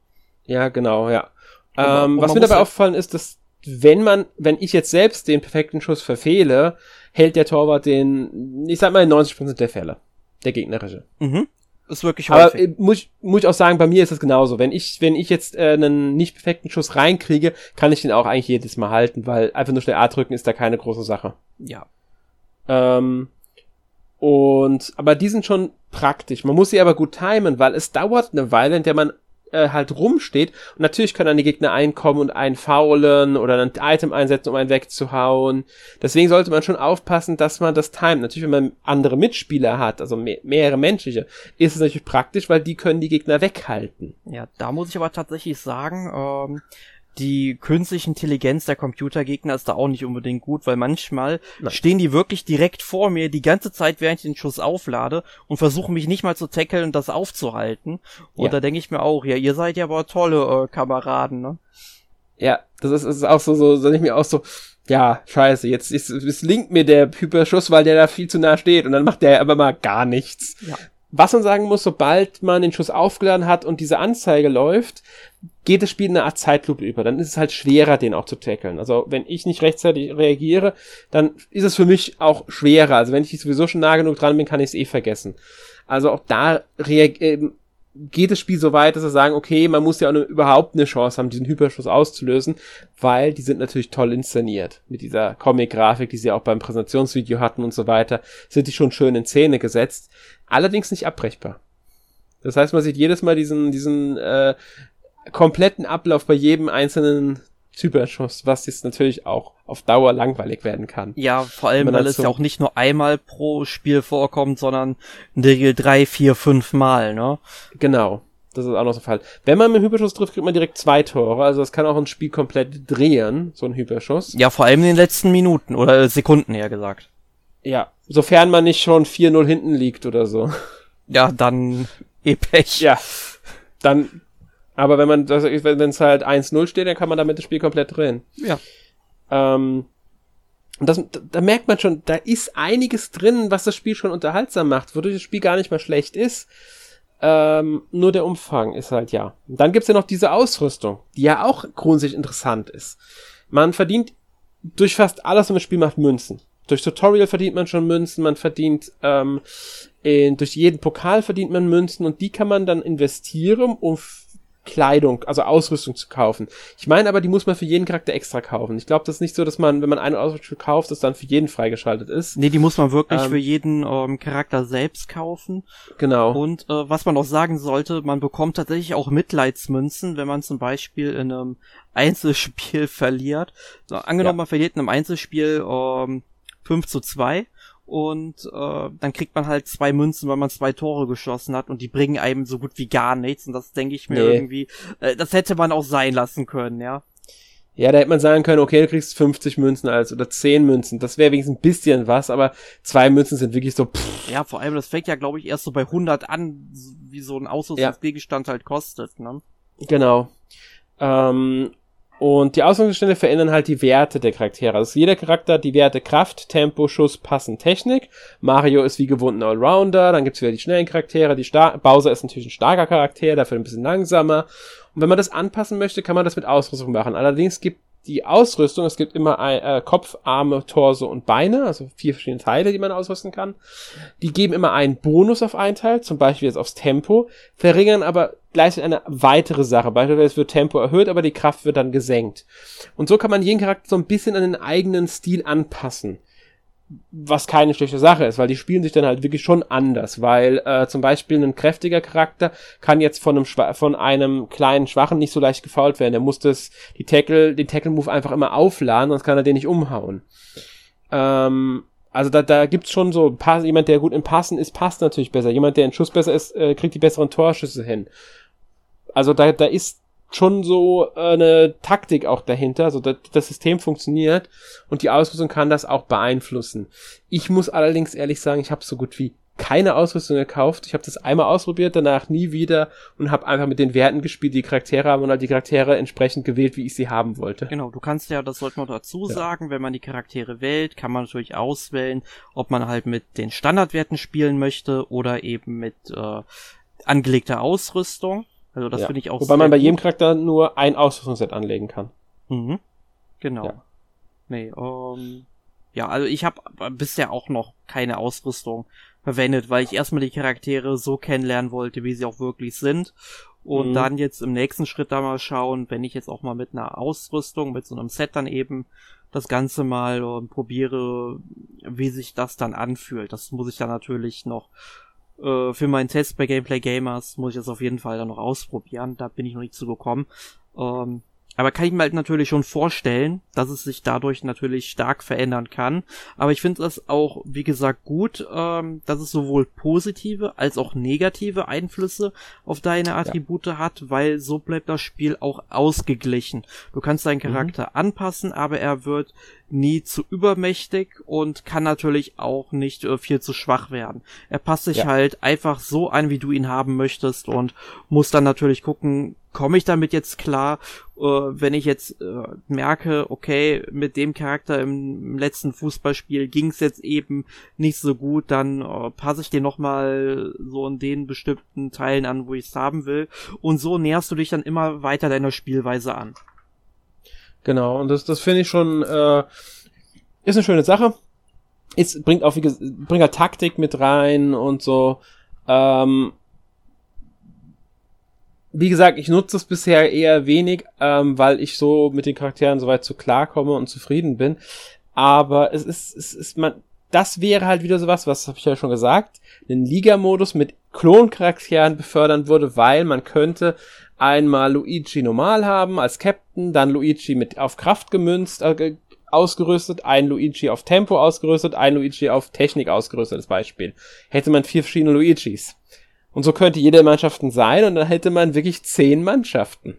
Ja, genau, ja. Ähm, was mir dabei aufgefallen ist, dass wenn man, wenn ich jetzt selbst den perfekten Schuss verfehle, hält der Torwart den, ich sag mal in 90% der Fälle der gegnerische. Mhm. Ist wirklich häufig. Aber äh, muss, muss ich auch sagen, bei mir ist es genauso. Wenn ich, wenn ich jetzt äh, einen nicht perfekten Schuss reinkriege, kann ich den auch eigentlich jedes Mal halten, weil einfach nur schnell A drücken ist da keine große Sache. Ja. Ähm, und, aber die sind schon praktisch. Man muss sie aber gut timen, weil es dauert eine Weile, in der man äh, halt rumsteht. Und natürlich können dann die Gegner einkommen und einen faulen oder ein Item einsetzen, um einen wegzuhauen. Deswegen sollte man schon aufpassen, dass man das timet. Natürlich, wenn man andere Mitspieler hat, also mehr, mehrere menschliche, ist es natürlich praktisch, weil die können die Gegner weghalten. Ja, da muss ich aber tatsächlich sagen, ähm, die künstliche Intelligenz der Computergegner ist da auch nicht unbedingt gut, weil manchmal Nein. stehen die wirklich direkt vor mir die ganze Zeit, während ich den Schuss auflade und versuchen mich nicht mal zu tackeln und das aufzuhalten. Und ja. da denke ich mir auch, ja, ihr seid ja aber tolle äh, Kameraden, ne? Ja, das ist, ist auch so, so, sag ich mir auch so, ja, scheiße, jetzt ist, es linkt mir der Hyperschuss, weil der da viel zu nah steht und dann macht der aber mal gar nichts. Ja. Was man sagen muss, sobald man den Schuss aufgeladen hat und diese Anzeige läuft, geht das Spiel in eine Art Zeitlupe über. Dann ist es halt schwerer, den auch zu tackeln. Also wenn ich nicht rechtzeitig reagiere, dann ist es für mich auch schwerer. Also wenn ich sowieso schon nah genug dran bin, kann ich es eh vergessen. Also auch da äh, geht das Spiel so weit, dass sie sagen, okay, man muss ja auch eine, überhaupt eine Chance haben, diesen Hyperschuss auszulösen, weil die sind natürlich toll inszeniert. Mit dieser Comic-Grafik, die sie auch beim Präsentationsvideo hatten und so weiter, sind die schon schön in Szene gesetzt allerdings nicht abbrechbar. Das heißt, man sieht jedes Mal diesen, diesen äh, kompletten Ablauf bei jedem einzelnen Typerschuss, was jetzt natürlich auch auf Dauer langweilig werden kann. Ja, vor allem, weil es ja auch nicht nur einmal pro Spiel vorkommt, sondern in der Regel drei, vier, fünf Mal, ne? Genau. Das ist auch noch so ein Fall. Wenn man mit dem Hyperschuss trifft, kriegt man direkt zwei Tore. Also das kann auch ein Spiel komplett drehen, so ein Hyperschuss. Ja, vor allem in den letzten Minuten oder Sekunden eher gesagt. Ja, sofern man nicht schon 4-0 hinten liegt oder so. Ja, dann eh Pech. Ja, dann, aber wenn man, wenn es halt 1-0 steht, dann kann man damit das Spiel komplett drehen. Ja. Ähm, das, da merkt man schon, da ist einiges drin, was das Spiel schon unterhaltsam macht, wodurch das Spiel gar nicht mal schlecht ist. Ähm, nur der Umfang ist halt ja. Und dann gibt's ja noch diese Ausrüstung, die ja auch grundsätzlich interessant ist. Man verdient durch fast alles, was das Spiel macht, Münzen. Durch Tutorial verdient man schon Münzen, man verdient ähm, in, durch jeden Pokal verdient man Münzen und die kann man dann investieren, um Kleidung, also Ausrüstung zu kaufen. Ich meine aber, die muss man für jeden Charakter extra kaufen. Ich glaube, das ist nicht so, dass man, wenn man eine Ausrüstung kauft, das dann für jeden freigeschaltet ist. Nee, die muss man wirklich ähm, für jeden ähm, Charakter selbst kaufen. Genau. Und äh, was man auch sagen sollte, man bekommt tatsächlich auch Mitleidsmünzen, wenn man zum Beispiel in einem [LAUGHS] Einzelspiel verliert. So, angenommen, ja. man verliert in einem Einzelspiel ähm, 5 zu 2 und äh, dann kriegt man halt zwei Münzen, weil man zwei Tore geschossen hat und die bringen einem so gut wie gar nichts und das denke ich mir nee. irgendwie, äh, das hätte man auch sein lassen können, ja. Ja, da hätte man sagen können, okay, du kriegst 50 Münzen als oder 10 Münzen. Das wäre wenigstens ein bisschen was, aber zwei Münzen sind wirklich so. Pff. Ja, vor allem, das fängt ja, glaube ich, erst so bei 100 an, wie so ein Ausrüstungsgegenstand ja. halt kostet, ne? Genau. Ähm, und die Ausgangsstände verändern halt die Werte der Charaktere. Also jeder Charakter hat die Werte Kraft, Tempo, Schuss, Passen, Technik. Mario ist wie gewohnt ein Allrounder. Dann gibt's wieder die schnellen Charaktere. Die Star Bowser ist natürlich ein starker Charakter, dafür ein bisschen langsamer. Und wenn man das anpassen möchte, kann man das mit Ausrüstung machen. Allerdings gibt die Ausrüstung, es gibt immer ein, äh, Kopf, Arme, Torso und Beine, also vier verschiedene Teile, die man ausrüsten kann. Die geben immer einen Bonus auf einen Teil, zum Beispiel jetzt aufs Tempo, verringern aber gleichzeitig eine weitere Sache. Beispielsweise wird Tempo erhöht, aber die Kraft wird dann gesenkt. Und so kann man jeden Charakter so ein bisschen an den eigenen Stil anpassen. Was keine schlechte Sache ist, weil die spielen sich dann halt wirklich schon anders, weil äh, zum Beispiel ein kräftiger Charakter kann jetzt von einem Schwa von einem kleinen Schwachen nicht so leicht gefault werden. Der muss das die Tackle den Tackle Move einfach immer aufladen, sonst kann er den nicht umhauen. Ähm, also da, da gibt's schon so Pass, jemand, der gut im Passen ist, passt natürlich besser. Jemand, der in Schuss besser ist, äh, kriegt die besseren Torschüsse hin. Also da, da ist schon so äh, eine Taktik auch dahinter, also das, das System funktioniert und die Ausrüstung kann das auch beeinflussen. Ich muss allerdings ehrlich sagen, ich habe so gut wie keine Ausrüstung gekauft. Ich habe das einmal ausprobiert, danach nie wieder und habe einfach mit den Werten gespielt, die Charaktere haben und halt die Charaktere entsprechend gewählt, wie ich sie haben wollte. Genau, du kannst ja, das sollte man dazu ja. sagen, wenn man die Charaktere wählt, kann man natürlich auswählen, ob man halt mit den Standardwerten spielen möchte oder eben mit äh, angelegter Ausrüstung. Also das ja. finde ich auch Wobei man bei gut. jedem Charakter nur ein Ausrüstungsset anlegen kann. Mhm. Genau. Ja. Nee, ähm, ja, also ich habe bisher auch noch keine Ausrüstung verwendet, weil ich erstmal die Charaktere so kennenlernen wollte, wie sie auch wirklich sind. Und mhm. dann jetzt im nächsten Schritt da mal schauen, wenn ich jetzt auch mal mit einer Ausrüstung, mit so einem Set dann eben das Ganze mal äh, probiere, wie sich das dann anfühlt. Das muss ich dann natürlich noch äh, für meinen Test bei Gameplay Gamers muss ich das auf jeden Fall dann noch ausprobieren. Da bin ich noch nicht zu gekommen. Ähm, aber kann ich mir halt natürlich schon vorstellen, dass es sich dadurch natürlich stark verändern kann. Aber ich finde das auch, wie gesagt, gut, ähm, dass es sowohl positive als auch negative Einflüsse auf deine Attribute ja. hat, weil so bleibt das Spiel auch ausgeglichen. Du kannst deinen mhm. Charakter mhm. anpassen, aber er wird nie zu übermächtig und kann natürlich auch nicht äh, viel zu schwach werden. Er passt sich ja. halt einfach so an, wie du ihn haben möchtest und muss dann natürlich gucken, komme ich damit jetzt klar, äh, wenn ich jetzt äh, merke, okay, mit dem Charakter im, letzten Fußballspiel ging es jetzt eben nicht so gut, dann äh, passe ich den nochmal so in den bestimmten Teilen an, wo ich es haben will. Und so näherst du dich dann immer weiter deiner Spielweise an. Genau, und das, das finde ich schon, äh, ist eine schöne Sache. Es bringt auch, wie bringt halt Taktik mit rein und so. Ähm, wie gesagt, ich nutze es bisher eher wenig, ähm, weil ich so mit den Charakteren soweit so klarkomme und zufrieden bin. Aber es ist, es ist man, das wäre halt wieder sowas, was habe ich ja schon gesagt, den Liga-Modus mit Kloncharakteren befördern würde, weil man könnte einmal Luigi normal haben als Captain, dann Luigi mit auf Kraft gemünzt, äh, ausgerüstet, ein Luigi auf Tempo ausgerüstet, ein Luigi auf Technik ausgerüstet, als Beispiel. Hätte man vier verschiedene Luigis. Und so könnte jede Mannschaften sein und dann hätte man wirklich zehn Mannschaften.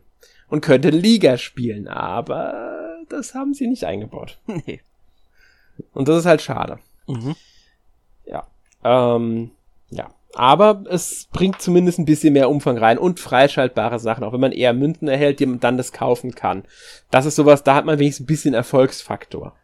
Und könnte Liga spielen, aber das haben sie nicht eingebaut. [LAUGHS] Nee. Und das ist halt schade. Mhm. Ja. Ähm, ja. Aber es bringt zumindest ein bisschen mehr Umfang rein und freischaltbare Sachen, auch wenn man eher Münzen erhält, die man dann das kaufen kann. Das ist sowas, da hat man wenigstens ein bisschen Erfolgsfaktor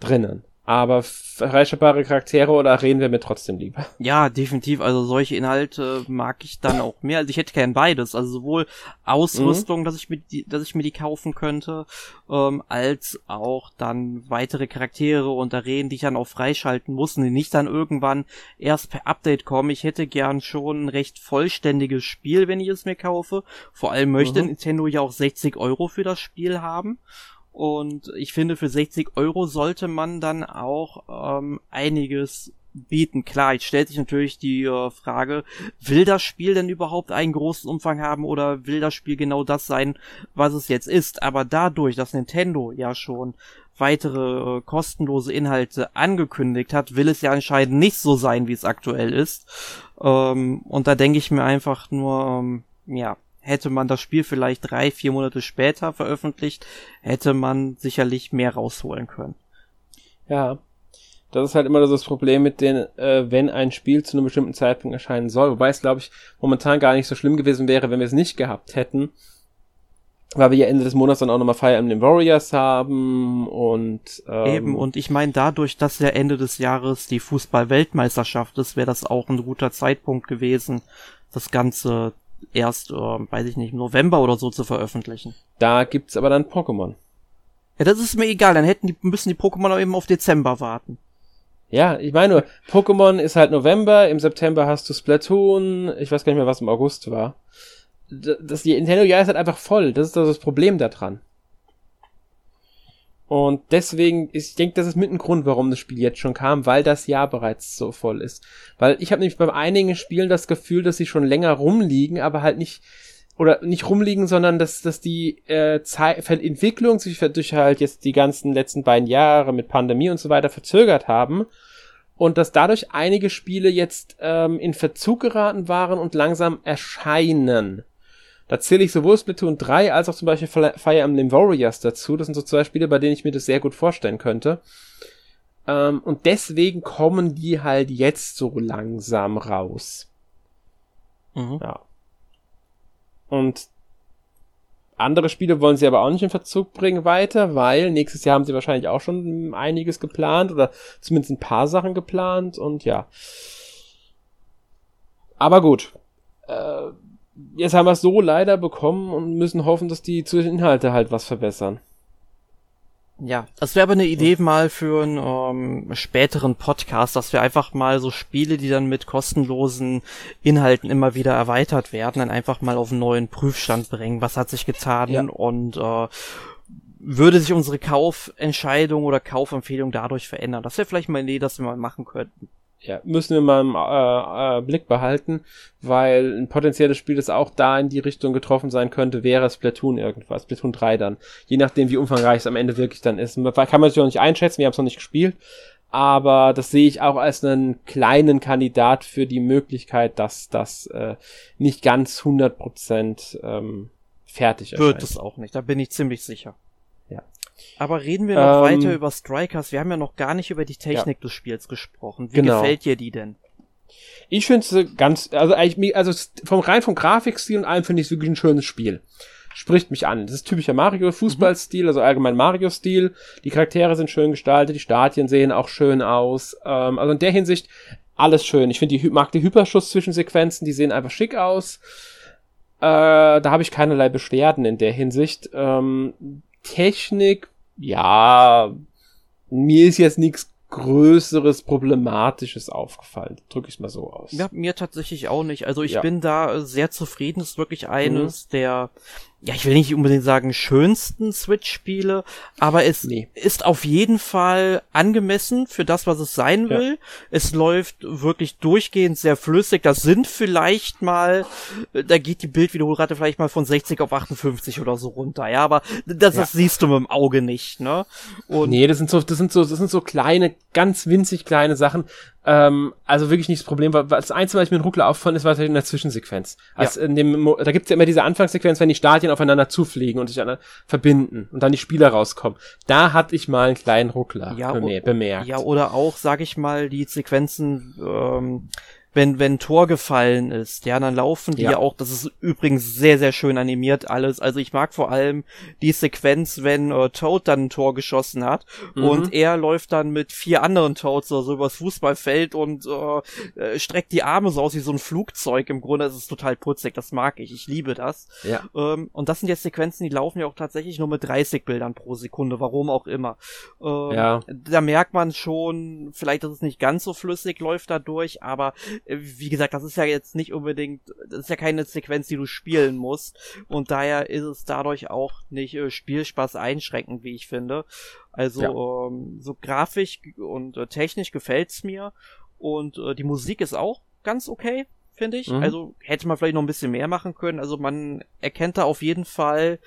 drinnen. Aber freischaltbare Charaktere oder reden wir mir trotzdem lieber? Ja, definitiv. Also solche Inhalte mag ich dann auch mehr. Also ich hätte gern beides. Also sowohl Ausrüstung, mhm. dass ich mir die, dass ich mir die kaufen könnte, ähm, als auch dann weitere Charaktere und Arenen, die ich dann auch freischalten muss und die nicht dann irgendwann erst per Update kommen. Ich hätte gern schon ein recht vollständiges Spiel, wenn ich es mir kaufe. Vor allem möchte mhm. Nintendo ja auch 60 Euro für das Spiel haben. Und ich finde, für 60 Euro sollte man dann auch ähm, einiges bieten. Klar, jetzt stellt sich natürlich die äh, Frage, will das Spiel denn überhaupt einen großen Umfang haben oder will das Spiel genau das sein, was es jetzt ist? Aber dadurch, dass Nintendo ja schon weitere äh, kostenlose Inhalte angekündigt hat, will es ja anscheinend nicht so sein, wie es aktuell ist. Ähm, und da denke ich mir einfach nur, ähm, ja, hätte man das Spiel vielleicht drei, vier Monate später veröffentlicht, hätte man sicherlich mehr rausholen können. Ja, das ist halt immer das Problem mit den, äh, wenn ein Spiel zu einem bestimmten Zeitpunkt erscheinen soll. Wobei es, glaube ich, momentan gar nicht so schlimm gewesen wäre, wenn wir es nicht gehabt hätten. Weil wir ja Ende des Monats dann auch nochmal Fire Emblem Warriors haben und ähm, eben und ich meine dadurch, dass ja Ende des Jahres die Fußball-Weltmeisterschaft ist, wäre das auch ein guter Zeitpunkt gewesen, das Ganze erst, äh, weiß ich nicht, im November oder so zu veröffentlichen. Da gibt's aber dann Pokémon. Ja, das ist mir egal, dann hätten die, müssen die Pokémon auch eben auf Dezember warten. Ja, ich meine nur, Pokémon ist halt November, im September hast du Splatoon, ich weiß gar nicht mehr, was im August war. Das, die Nintendo-Jahr ist halt einfach voll, das ist das Problem daran. Und deswegen, ist, ich denke, das ist mit ein Grund, warum das Spiel jetzt schon kam, weil das Jahr bereits so voll ist. Weil ich habe nämlich bei einigen Spielen das Gefühl, dass sie schon länger rumliegen, aber halt nicht oder nicht rumliegen, sondern dass, dass die äh, Zeit, Entwicklung sich durch halt jetzt die ganzen letzten beiden Jahre mit Pandemie und so weiter verzögert haben und dass dadurch einige Spiele jetzt ähm, in Verzug geraten waren und langsam erscheinen. Da zähle ich sowohl Splatoon 3 als auch zum Beispiel Fire Emblem Warriors dazu. Das sind so zwei Spiele, bei denen ich mir das sehr gut vorstellen könnte. Ähm, und deswegen kommen die halt jetzt so langsam raus. Mhm. Ja. Und andere Spiele wollen sie aber auch nicht in Verzug bringen weiter, weil nächstes Jahr haben sie wahrscheinlich auch schon einiges geplant oder zumindest ein paar Sachen geplant und ja. Aber gut. Äh, jetzt haben wir es so leider bekommen und müssen hoffen, dass die Inhalte halt was verbessern. Ja, das wäre aber eine Idee mal für einen ähm, späteren Podcast, dass wir einfach mal so Spiele, die dann mit kostenlosen Inhalten immer wieder erweitert werden, dann einfach mal auf einen neuen Prüfstand bringen. Was hat sich getan ja. und äh, würde sich unsere Kaufentscheidung oder Kaufempfehlung dadurch verändern? Das wäre vielleicht mal eine Idee, dass wir mal machen könnten ja, müssen wir mal im äh, äh, Blick behalten, weil ein potenzielles Spiel, das auch da in die Richtung getroffen sein könnte, wäre Splatoon irgendwas, Splatoon 3 dann. Je nachdem, wie umfangreich es am Ende wirklich dann ist. Kann man sich noch nicht einschätzen, wir haben es noch nicht gespielt, aber das sehe ich auch als einen kleinen Kandidat für die Möglichkeit, dass das äh, nicht ganz 100% ähm, fertig ist. Wird es auch nicht, da bin ich ziemlich sicher. Aber reden wir noch ähm, weiter über Strikers. Wir haben ja noch gar nicht über die Technik ja. des Spiels gesprochen. Wie genau. gefällt dir die denn? Ich finde es ganz, also eigentlich, also vom rein vom Grafikstil und allem finde ich es wirklich ein schönes Spiel. Spricht mich an. Das ist typischer Mario-Fußballstil, mhm. also allgemein Mario-Stil. Die Charaktere sind schön gestaltet, die Stadien sehen auch schön aus. Ähm, also in der Hinsicht alles schön. Ich finde die mag die Hyperschuss-Zwischensequenzen, die sehen einfach schick aus. Äh, da habe ich keinerlei Beschwerden in der Hinsicht. Ähm, Technik, ja, mir ist jetzt nichts Größeres Problematisches aufgefallen. Drücke ich mal so aus. Ja, mir tatsächlich auch nicht. Also ich ja. bin da sehr zufrieden. Das ist wirklich eines mhm. der ja, ich will nicht unbedingt sagen schönsten Switch-Spiele, aber es nee. ist auf jeden Fall angemessen für das, was es sein will. Ja. Es läuft wirklich durchgehend sehr flüssig. Das sind vielleicht mal, da geht die Bildwiederholrate vielleicht mal von 60 auf 58 oder so runter, ja, aber das, ja. das siehst du mit dem Auge nicht, ne? Und nee, das sind so, das sind so, das sind so kleine, ganz winzig kleine Sachen. Ähm, also wirklich nicht das Problem, weil das Einzige, was ich mir in Ruckler auffand, ist, war halt in der Zwischensequenz. Also ja. in dem, da gibt's ja immer diese Anfangssequenz, wenn die Stadien aufeinander zufliegen und sich verbinden und dann die Spieler rauskommen. Da hatte ich mal einen kleinen Ruckler ja, bemerkt. Ja, oder auch, sag ich mal, die Sequenzen, ähm, wenn, wenn Tor gefallen ist, ja, dann laufen die ja. ja. auch, das ist übrigens sehr, sehr schön animiert alles. Also ich mag vor allem die Sequenz, wenn äh, Toad dann ein Tor geschossen hat mhm. und er läuft dann mit vier anderen Toads oder so übers Fußballfeld und äh, äh, streckt die Arme so aus wie so ein Flugzeug. Im Grunde ist es total putzig, das mag ich, ich liebe das. Ja. Ähm, und das sind jetzt Sequenzen, die laufen ja auch tatsächlich nur mit 30 Bildern pro Sekunde, warum auch immer. Ähm, ja. Da merkt man schon, vielleicht ist es nicht ganz so flüssig, läuft da durch, aber wie gesagt, das ist ja jetzt nicht unbedingt, das ist ja keine Sequenz, die du spielen musst. Und daher ist es dadurch auch nicht äh, Spielspaß einschränkend, wie ich finde. Also ja. ähm, so grafisch und äh, technisch gefällt's mir. Und äh, die Musik ist auch ganz okay, finde ich. Mhm. Also hätte man vielleicht noch ein bisschen mehr machen können. Also man erkennt da auf jeden Fall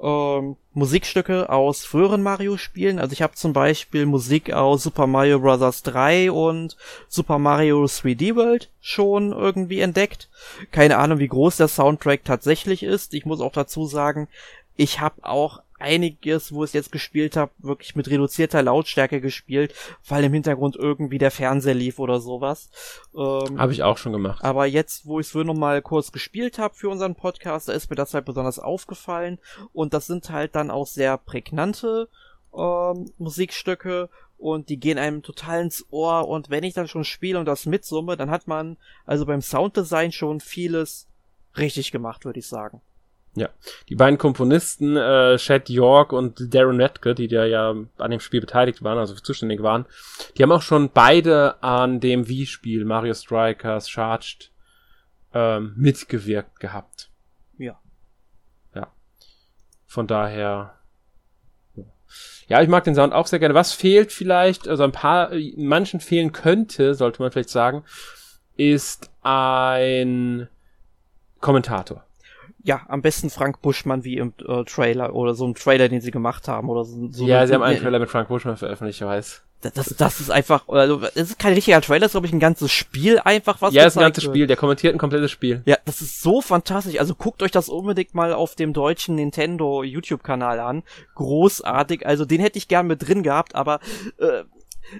ähm, Musikstücke aus früheren Mario-Spielen. Also ich habe zum Beispiel Musik aus Super Mario Bros. 3 und Super Mario 3D World schon irgendwie entdeckt. Keine Ahnung, wie groß der Soundtrack tatsächlich ist. Ich muss auch dazu sagen, ich habe auch einiges, wo ich jetzt gespielt habe, wirklich mit reduzierter Lautstärke gespielt, weil im Hintergrund irgendwie der Fernseher lief oder sowas. Ähm, habe ich auch schon gemacht. Aber jetzt, wo ich es noch mal kurz gespielt habe für unseren Podcast, da ist mir das halt besonders aufgefallen und das sind halt dann auch sehr prägnante ähm, Musikstücke und die gehen einem total ins Ohr und wenn ich dann schon spiele und das mitsumme, dann hat man also beim Sounddesign schon vieles richtig gemacht, würde ich sagen. Ja, die beiden Komponisten, äh, Chad York und Darren Redke, die da ja an dem Spiel beteiligt waren, also zuständig waren, die haben auch schon beide an dem Wii-Spiel Mario Strikers Charged ähm, mitgewirkt gehabt. Ja. Ja. Von daher Ja, ich mag den Sound auch sehr gerne. Was fehlt vielleicht, also ein paar, manchen fehlen könnte, sollte man vielleicht sagen, ist ein Kommentator. Ja, am besten Frank Buschmann wie im äh, Trailer oder so ein Trailer, den sie gemacht haben oder so. so ja, sie haben einen Trailer mit Frank Buschmann veröffentlicht, ich weiß. Das, das ist einfach, also, das ist kein richtiger Trailer, das ist, glaube ich, ein ganzes Spiel einfach, was Ja, ist ein ganzes wird. Spiel, der kommentiert ein komplettes Spiel. Ja, das ist so fantastisch. Also guckt euch das unbedingt mal auf dem deutschen Nintendo YouTube-Kanal an. Großartig. Also den hätte ich gern mit drin gehabt, aber äh,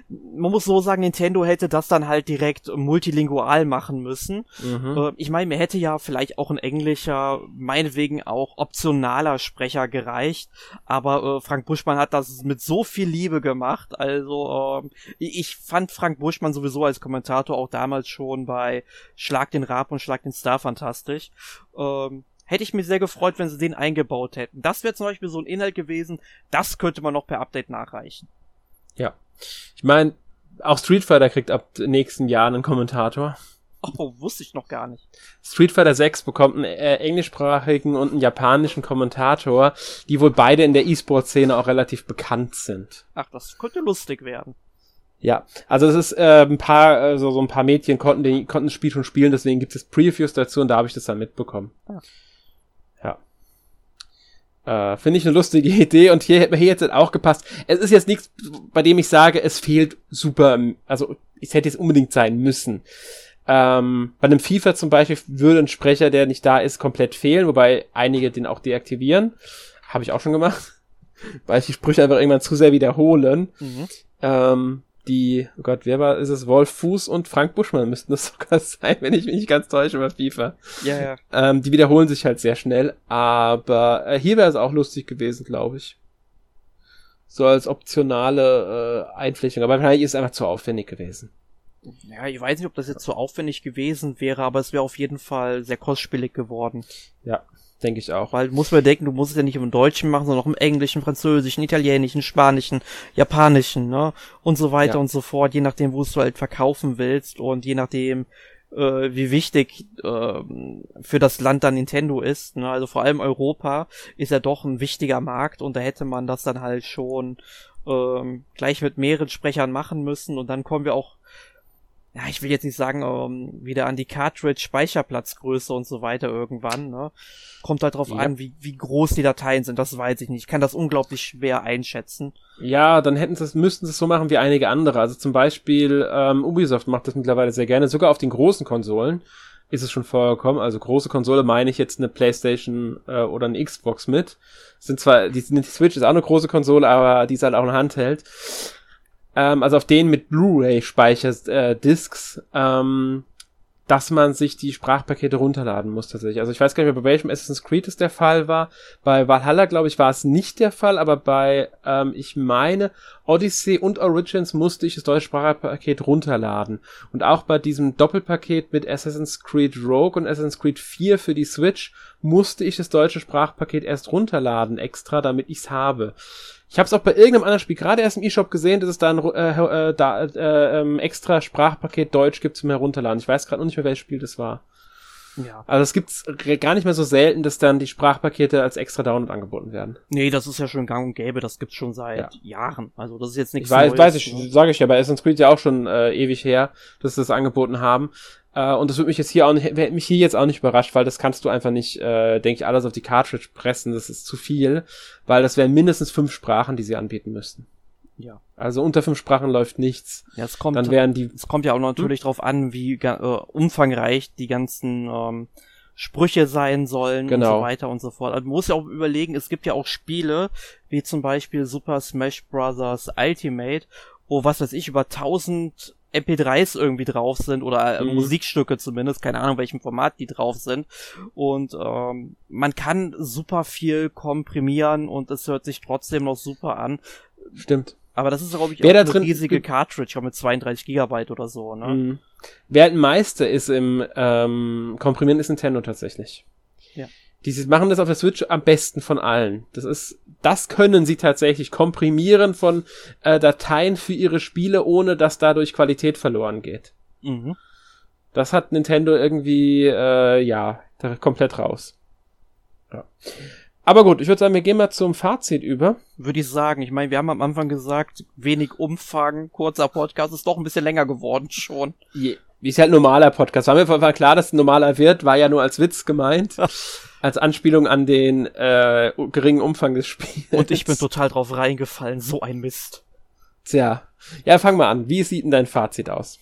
man muss so sagen, Nintendo hätte das dann halt direkt multilingual machen müssen. Mhm. Äh, ich meine, mir hätte ja vielleicht auch ein englischer, meinetwegen auch optionaler Sprecher gereicht, aber äh, Frank Buschmann hat das mit so viel Liebe gemacht. Also äh, ich fand Frank Buschmann sowieso als Kommentator auch damals schon bei Schlag den Rab und Schlag den Star fantastisch. Ähm, hätte ich mich sehr gefreut, wenn sie den eingebaut hätten. Das wäre zum Beispiel so ein Inhalt gewesen, das könnte man noch per Update nachreichen. Ja. Ich meine, auch Street Fighter kriegt ab nächsten Jahr einen Kommentator. Oh, wusste ich noch gar nicht. Street Fighter 6 bekommt einen äh, englischsprachigen und einen japanischen Kommentator, die wohl beide in der E-Sport-Szene auch relativ bekannt sind. Ach, das könnte lustig werden. Ja, also es ist äh, ein paar, also so ein paar Mädchen konnten, den, konnten das Spiel schon spielen, deswegen gibt es Previews dazu und da habe ich das dann mitbekommen. Ah. Äh, Finde ich eine lustige [LAUGHS] Idee und hier hätte mir hier jetzt auch gepasst. Es ist jetzt nichts, bei dem ich sage, es fehlt super, also es hätte jetzt unbedingt sein müssen. Ähm, bei einem FIFA zum Beispiel würde ein Sprecher, der nicht da ist, komplett fehlen, wobei einige den auch deaktivieren. Habe ich auch schon gemacht. [LAUGHS] Weil ich die Sprüche einfach irgendwann zu sehr wiederholen. Mhm. Ähm, die, oh Gott, wer war, ist es Wolf Fuß und Frank Buschmann müssten das [LAUGHS] sogar sein, wenn ich mich nicht ganz täusche über FIFA. Ja, ja. Ähm, die wiederholen sich halt sehr schnell, aber äh, hier wäre es auch lustig gewesen, glaube ich. So als optionale äh, Einflächung, aber wahrscheinlich ist es einfach zu aufwendig gewesen. Ja, ich weiß nicht, ob das jetzt so aufwendig gewesen wäre, aber es wäre auf jeden Fall sehr kostspielig geworden. Ja. Denke ich auch. Weil muss man denken, du musst es ja nicht im Deutschen machen, sondern auch im Englischen, Französischen, Italienischen, Spanischen, Japanischen, ne? Und so weiter ja. und so fort, je nachdem, wo es du halt verkaufen willst und je nachdem, äh, wie wichtig äh, für das Land dann Nintendo ist. Ne? Also vor allem Europa ist ja doch ein wichtiger Markt und da hätte man das dann halt schon ähm, gleich mit mehreren Sprechern machen müssen und dann kommen wir auch ja, ich will jetzt nicht sagen, um, ähm, wieder an die Cartridge Speicherplatzgröße und so weiter irgendwann, ne? Kommt halt drauf ja. an, wie, wie groß die Dateien sind, das weiß ich nicht. Ich kann das unglaublich schwer einschätzen. Ja, dann hätten sie es, müssten sie es so machen wie einige andere. Also zum Beispiel, ähm, Ubisoft macht das mittlerweile sehr gerne, sogar auf den großen Konsolen ist es schon vorgekommen. Also große Konsole meine ich jetzt eine Playstation äh, oder eine Xbox mit. Sind zwar, die, die Switch ist auch eine große Konsole, aber die ist halt auch ein Handheld ähm, also auf denen mit Blu-ray-Speicher-Discs, äh, ähm, dass man sich die Sprachpakete runterladen muss tatsächlich. Also ich weiß gar nicht mehr, bei welchem Assassin's Creed es der Fall war. Bei Valhalla, glaube ich, war es nicht der Fall, aber bei, ähm, ich meine, Odyssey und Origins musste ich das deutsche Sprachpaket runterladen. Und auch bei diesem Doppelpaket mit Assassin's Creed Rogue und Assassin's Creed 4 für die Switch musste ich das deutsche Sprachpaket erst runterladen extra, damit ich's habe. Ich habe es auch bei irgendeinem anderen Spiel gerade erst im E-Shop gesehen, dass es da ein äh, äh, da, äh, ähm, extra Sprachpaket Deutsch gibt zum Herunterladen. Ich weiß gerade noch nicht mehr, welches Spiel das war. Ja. Also es gibt's gar nicht mehr so selten, dass dann die Sprachpakete als extra Download angeboten werden. Nee, das ist ja schon gang und gäbe, das gibt's schon seit ja. Jahren. Also das ist jetzt nichts ich weiß, Neues. Weiß ich, ne? sage ich ja, bei Assassin's Creed ja auch schon äh, ewig her, dass sie das angeboten haben. Äh, und das würde mich jetzt hier auch nicht, mich hier jetzt auch nicht überrascht, weil das kannst du einfach nicht, äh, denke ich, alles auf die Cartridge pressen. Das ist zu viel, weil das wären mindestens fünf Sprachen, die sie anbieten müssten. Ja. Also unter fünf Sprachen läuft nichts. Ja, es kommt, dann wären die. Es kommt ja auch natürlich hm? drauf an, wie äh, umfangreich die ganzen ähm, Sprüche sein sollen genau. und so genau. weiter und so fort. Also man muss ja auch überlegen, es gibt ja auch Spiele, wie zum Beispiel Super Smash Bros. Ultimate, wo was weiß ich, über tausend MP3s irgendwie drauf sind oder äh, mhm. Musikstücke zumindest, keine Ahnung, welchem Format die drauf sind. Und ähm, man kann super viel komprimieren und es hört sich trotzdem noch super an. Stimmt. Aber das ist, glaube ich, Wer auch da drin, eine riesige Cartridge, mit 32 Gigabyte oder so, ne? Mhm. Wer halt Meister ist im ähm, Komprimieren ist Nintendo tatsächlich. Ja. Die machen das auf der Switch am besten von allen. Das ist, das können sie tatsächlich komprimieren von äh, Dateien für ihre Spiele, ohne dass dadurch Qualität verloren geht. Mhm. Das hat Nintendo irgendwie, äh, ja, komplett raus. Ja. Aber gut, ich würde sagen, wir gehen mal zum Fazit über. Würde ich sagen. Ich meine, wir haben am Anfang gesagt, wenig Umfang, kurzer Podcast, ist doch ein bisschen länger geworden schon. Je, wie ist halt ein normaler Podcast. War mir war klar, dass es ein normaler wird, war ja nur als Witz gemeint. als Anspielung an den äh, geringen Umfang des Spiels. Und ich bin total drauf reingefallen, so ein Mist. Tja. Ja, fang mal an. Wie sieht denn dein Fazit aus?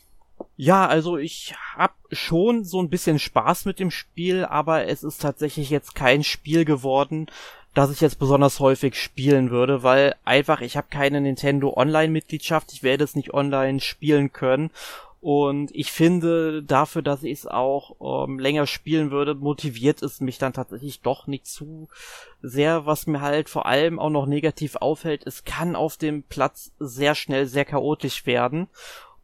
Ja, also ich hab schon so ein bisschen Spaß mit dem Spiel, aber es ist tatsächlich jetzt kein Spiel geworden, das ich jetzt besonders häufig spielen würde, weil einfach ich habe keine Nintendo Online Mitgliedschaft, ich werde es nicht online spielen können und ich finde, dafür, dass ich es auch ähm, länger spielen würde, motiviert es mich dann tatsächlich doch nicht zu sehr, was mir halt vor allem auch noch negativ auffällt. Es kann auf dem Platz sehr schnell sehr chaotisch werden.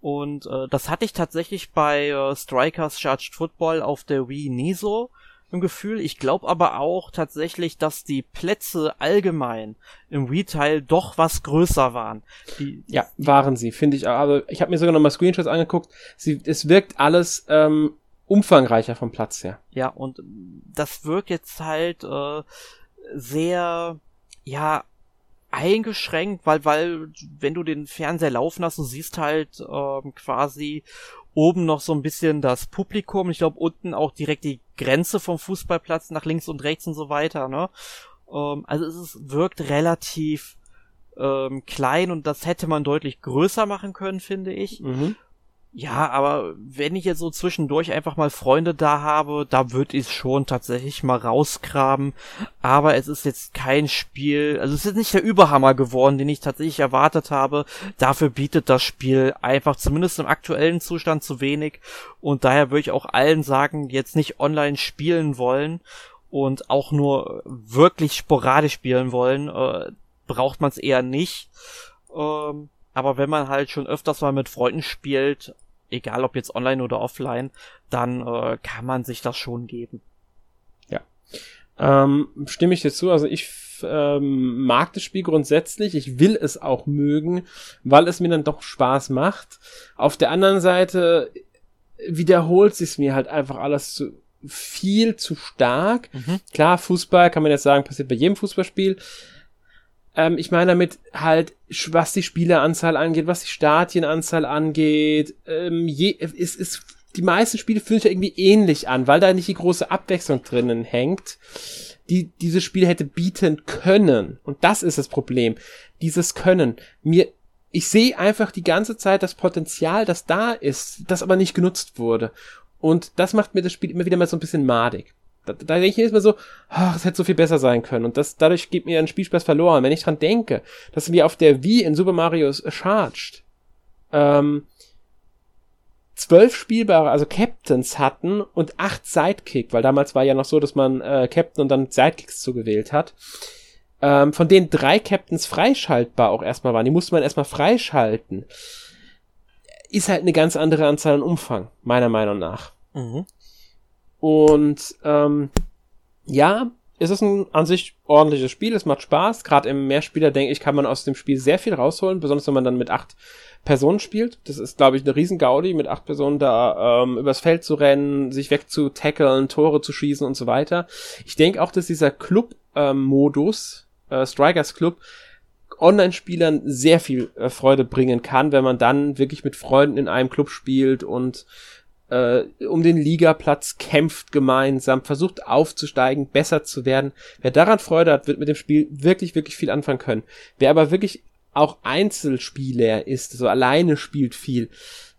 Und äh, das hatte ich tatsächlich bei äh, Strikers Charged Football auf der Wii nie so im Gefühl. Ich glaube aber auch tatsächlich, dass die Plätze allgemein im Wii-Teil doch was größer waren. Die, ja, waren sie, finde ich. Aber ich habe mir sogar noch mal Screenshots angeguckt. Sie, es wirkt alles ähm, umfangreicher vom Platz her. Ja, und das wirkt jetzt halt äh, sehr, ja, eingeschränkt, weil, weil, wenn du den Fernseher laufen hast, du siehst halt ähm, quasi oben noch so ein bisschen das Publikum. Ich glaube, unten auch direkt die Grenze vom Fußballplatz nach links und rechts und so weiter, ne? Ähm, also es ist, wirkt relativ ähm, klein und das hätte man deutlich größer machen können, finde ich. Mhm. Ja, aber wenn ich jetzt so zwischendurch einfach mal Freunde da habe, da würde ich es schon tatsächlich mal rausgraben. Aber es ist jetzt kein Spiel, also es ist nicht der Überhammer geworden, den ich tatsächlich erwartet habe. Dafür bietet das Spiel einfach zumindest im aktuellen Zustand zu wenig. Und daher würde ich auch allen sagen, jetzt nicht online spielen wollen und auch nur wirklich sporadisch spielen wollen, äh, braucht man es eher nicht. Ähm, aber wenn man halt schon öfters mal mit Freunden spielt, egal ob jetzt online oder offline, dann äh, kann man sich das schon geben. Ja. Ähm, stimme ich dir zu. Also ich ähm, mag das Spiel grundsätzlich. Ich will es auch mögen, weil es mir dann doch Spaß macht. Auf der anderen Seite wiederholt sich mir halt einfach alles zu viel zu stark. Mhm. Klar, Fußball kann man jetzt sagen, passiert bei jedem Fußballspiel. Ähm, ich meine damit halt, was die Spieleranzahl angeht, was die Stadienanzahl angeht, ähm, je, es ist, die meisten Spiele fühlen sich ja irgendwie ähnlich an, weil da nicht die große Abwechslung drinnen hängt, die dieses Spiel hätte bieten können. Und das ist das Problem. Dieses Können. Mir, ich sehe einfach die ganze Zeit das Potenzial, das da ist, das aber nicht genutzt wurde. Und das macht mir das Spiel immer wieder mal so ein bisschen madig. Da, da denke ich jedes Mal so, ach, es hätte so viel besser sein können. Und das, dadurch geht mir ein Spielspaß verloren. Wenn ich dran denke, dass wir auf der Wii in Super Mario Charged ähm, zwölf spielbare, also Captains hatten und acht Sidekick, weil damals war ja noch so, dass man äh, Captain und dann Sidekicks zugewählt hat. Ähm, von denen drei Captains freischaltbar auch erstmal waren. Die musste man erstmal freischalten. Ist halt eine ganz andere Anzahl an Umfang, meiner Meinung nach. Mhm. Und ähm, ja, es ist ein an sich ordentliches Spiel, es macht Spaß. Gerade im Mehrspieler, denke ich, kann man aus dem Spiel sehr viel rausholen, besonders wenn man dann mit acht Personen spielt. Das ist, glaube ich, eine riesen Gaudi, mit acht Personen da ähm, übers Feld zu rennen, sich wegzutackeln, Tore zu schießen und so weiter. Ich denke auch, dass dieser Club-Modus, ähm, äh, Strikers Club, Online-Spielern sehr viel äh, Freude bringen kann, wenn man dann wirklich mit Freunden in einem Club spielt und äh, um den Ligaplatz kämpft gemeinsam, versucht aufzusteigen, besser zu werden. Wer daran Freude hat, wird mit dem Spiel wirklich, wirklich viel anfangen können. Wer aber wirklich auch Einzelspieler ist, so alleine spielt viel,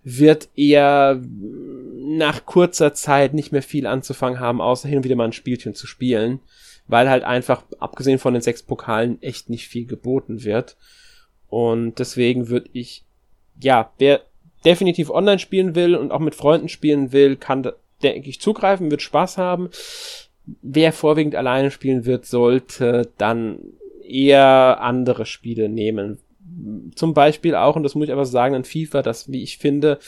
wird eher nach kurzer Zeit nicht mehr viel anzufangen haben, außer hin und wieder mal ein Spielchen zu spielen, weil halt einfach, abgesehen von den sechs Pokalen, echt nicht viel geboten wird. Und deswegen würde ich, ja, wer definitiv online spielen will und auch mit Freunden spielen will, kann, denke ich, zugreifen, wird Spaß haben. Wer vorwiegend alleine spielen wird, sollte dann eher andere Spiele nehmen. Zum Beispiel auch, und das muss ich aber sagen, ein FIFA, das, wie ich finde,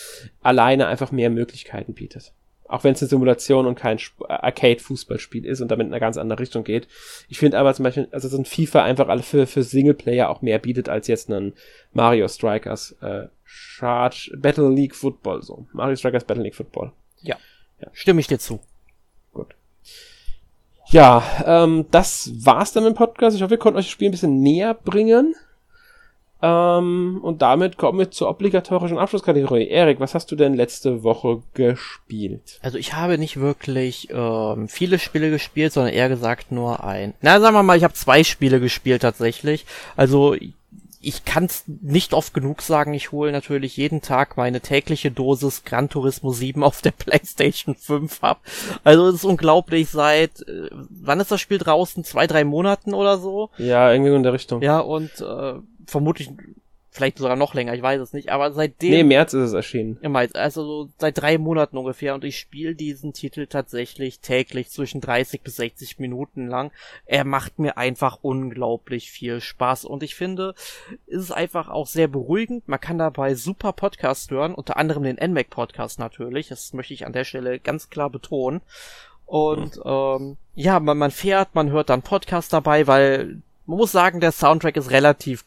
alleine einfach mehr Möglichkeiten bietet. Auch wenn es eine Simulation und kein Arcade-Fußballspiel ist und damit in eine ganz andere Richtung geht. Ich finde aber zum Beispiel, also so ein FIFA einfach alle für, für Singleplayer auch mehr bietet als jetzt ein Mario Strikers äh, Charge Battle League Football so. Mario Strikers Battle League Football. Ja. ja. Stimme ich dir zu. Gut. Ja, ähm, das war's dann mit dem Podcast. Ich hoffe, wir konnten euch das Spiel ein bisschen näher bringen. Ähm, und damit kommen wir zur obligatorischen Abschlusskategorie. Erik, was hast du denn letzte Woche gespielt? Also ich habe nicht wirklich ähm, viele Spiele gespielt, sondern eher gesagt nur ein. Na, sagen wir mal, ich habe zwei Spiele gespielt tatsächlich. Also ich kann es nicht oft genug sagen, ich hole natürlich jeden Tag meine tägliche Dosis Gran Turismo 7 auf der [LAUGHS] PlayStation 5 ab. Also es ist unglaublich, seit äh, wann ist das Spiel draußen? Zwei, drei Monaten oder so? Ja, irgendwie in der Richtung. Ja, und äh, vermutlich vielleicht sogar noch länger, ich weiß es nicht, aber seitdem. Nee, März ist es erschienen. Im März, also so seit drei Monaten ungefähr und ich spiele diesen Titel tatsächlich täglich zwischen 30 bis 60 Minuten lang. Er macht mir einfach unglaublich viel Spaß und ich finde, es ist einfach auch sehr beruhigend. Man kann dabei super Podcasts hören, unter anderem den NMAC Podcast natürlich, das möchte ich an der Stelle ganz klar betonen. Und ähm, ja, man, man fährt, man hört dann Podcast dabei, weil man muss sagen, der Soundtrack ist relativ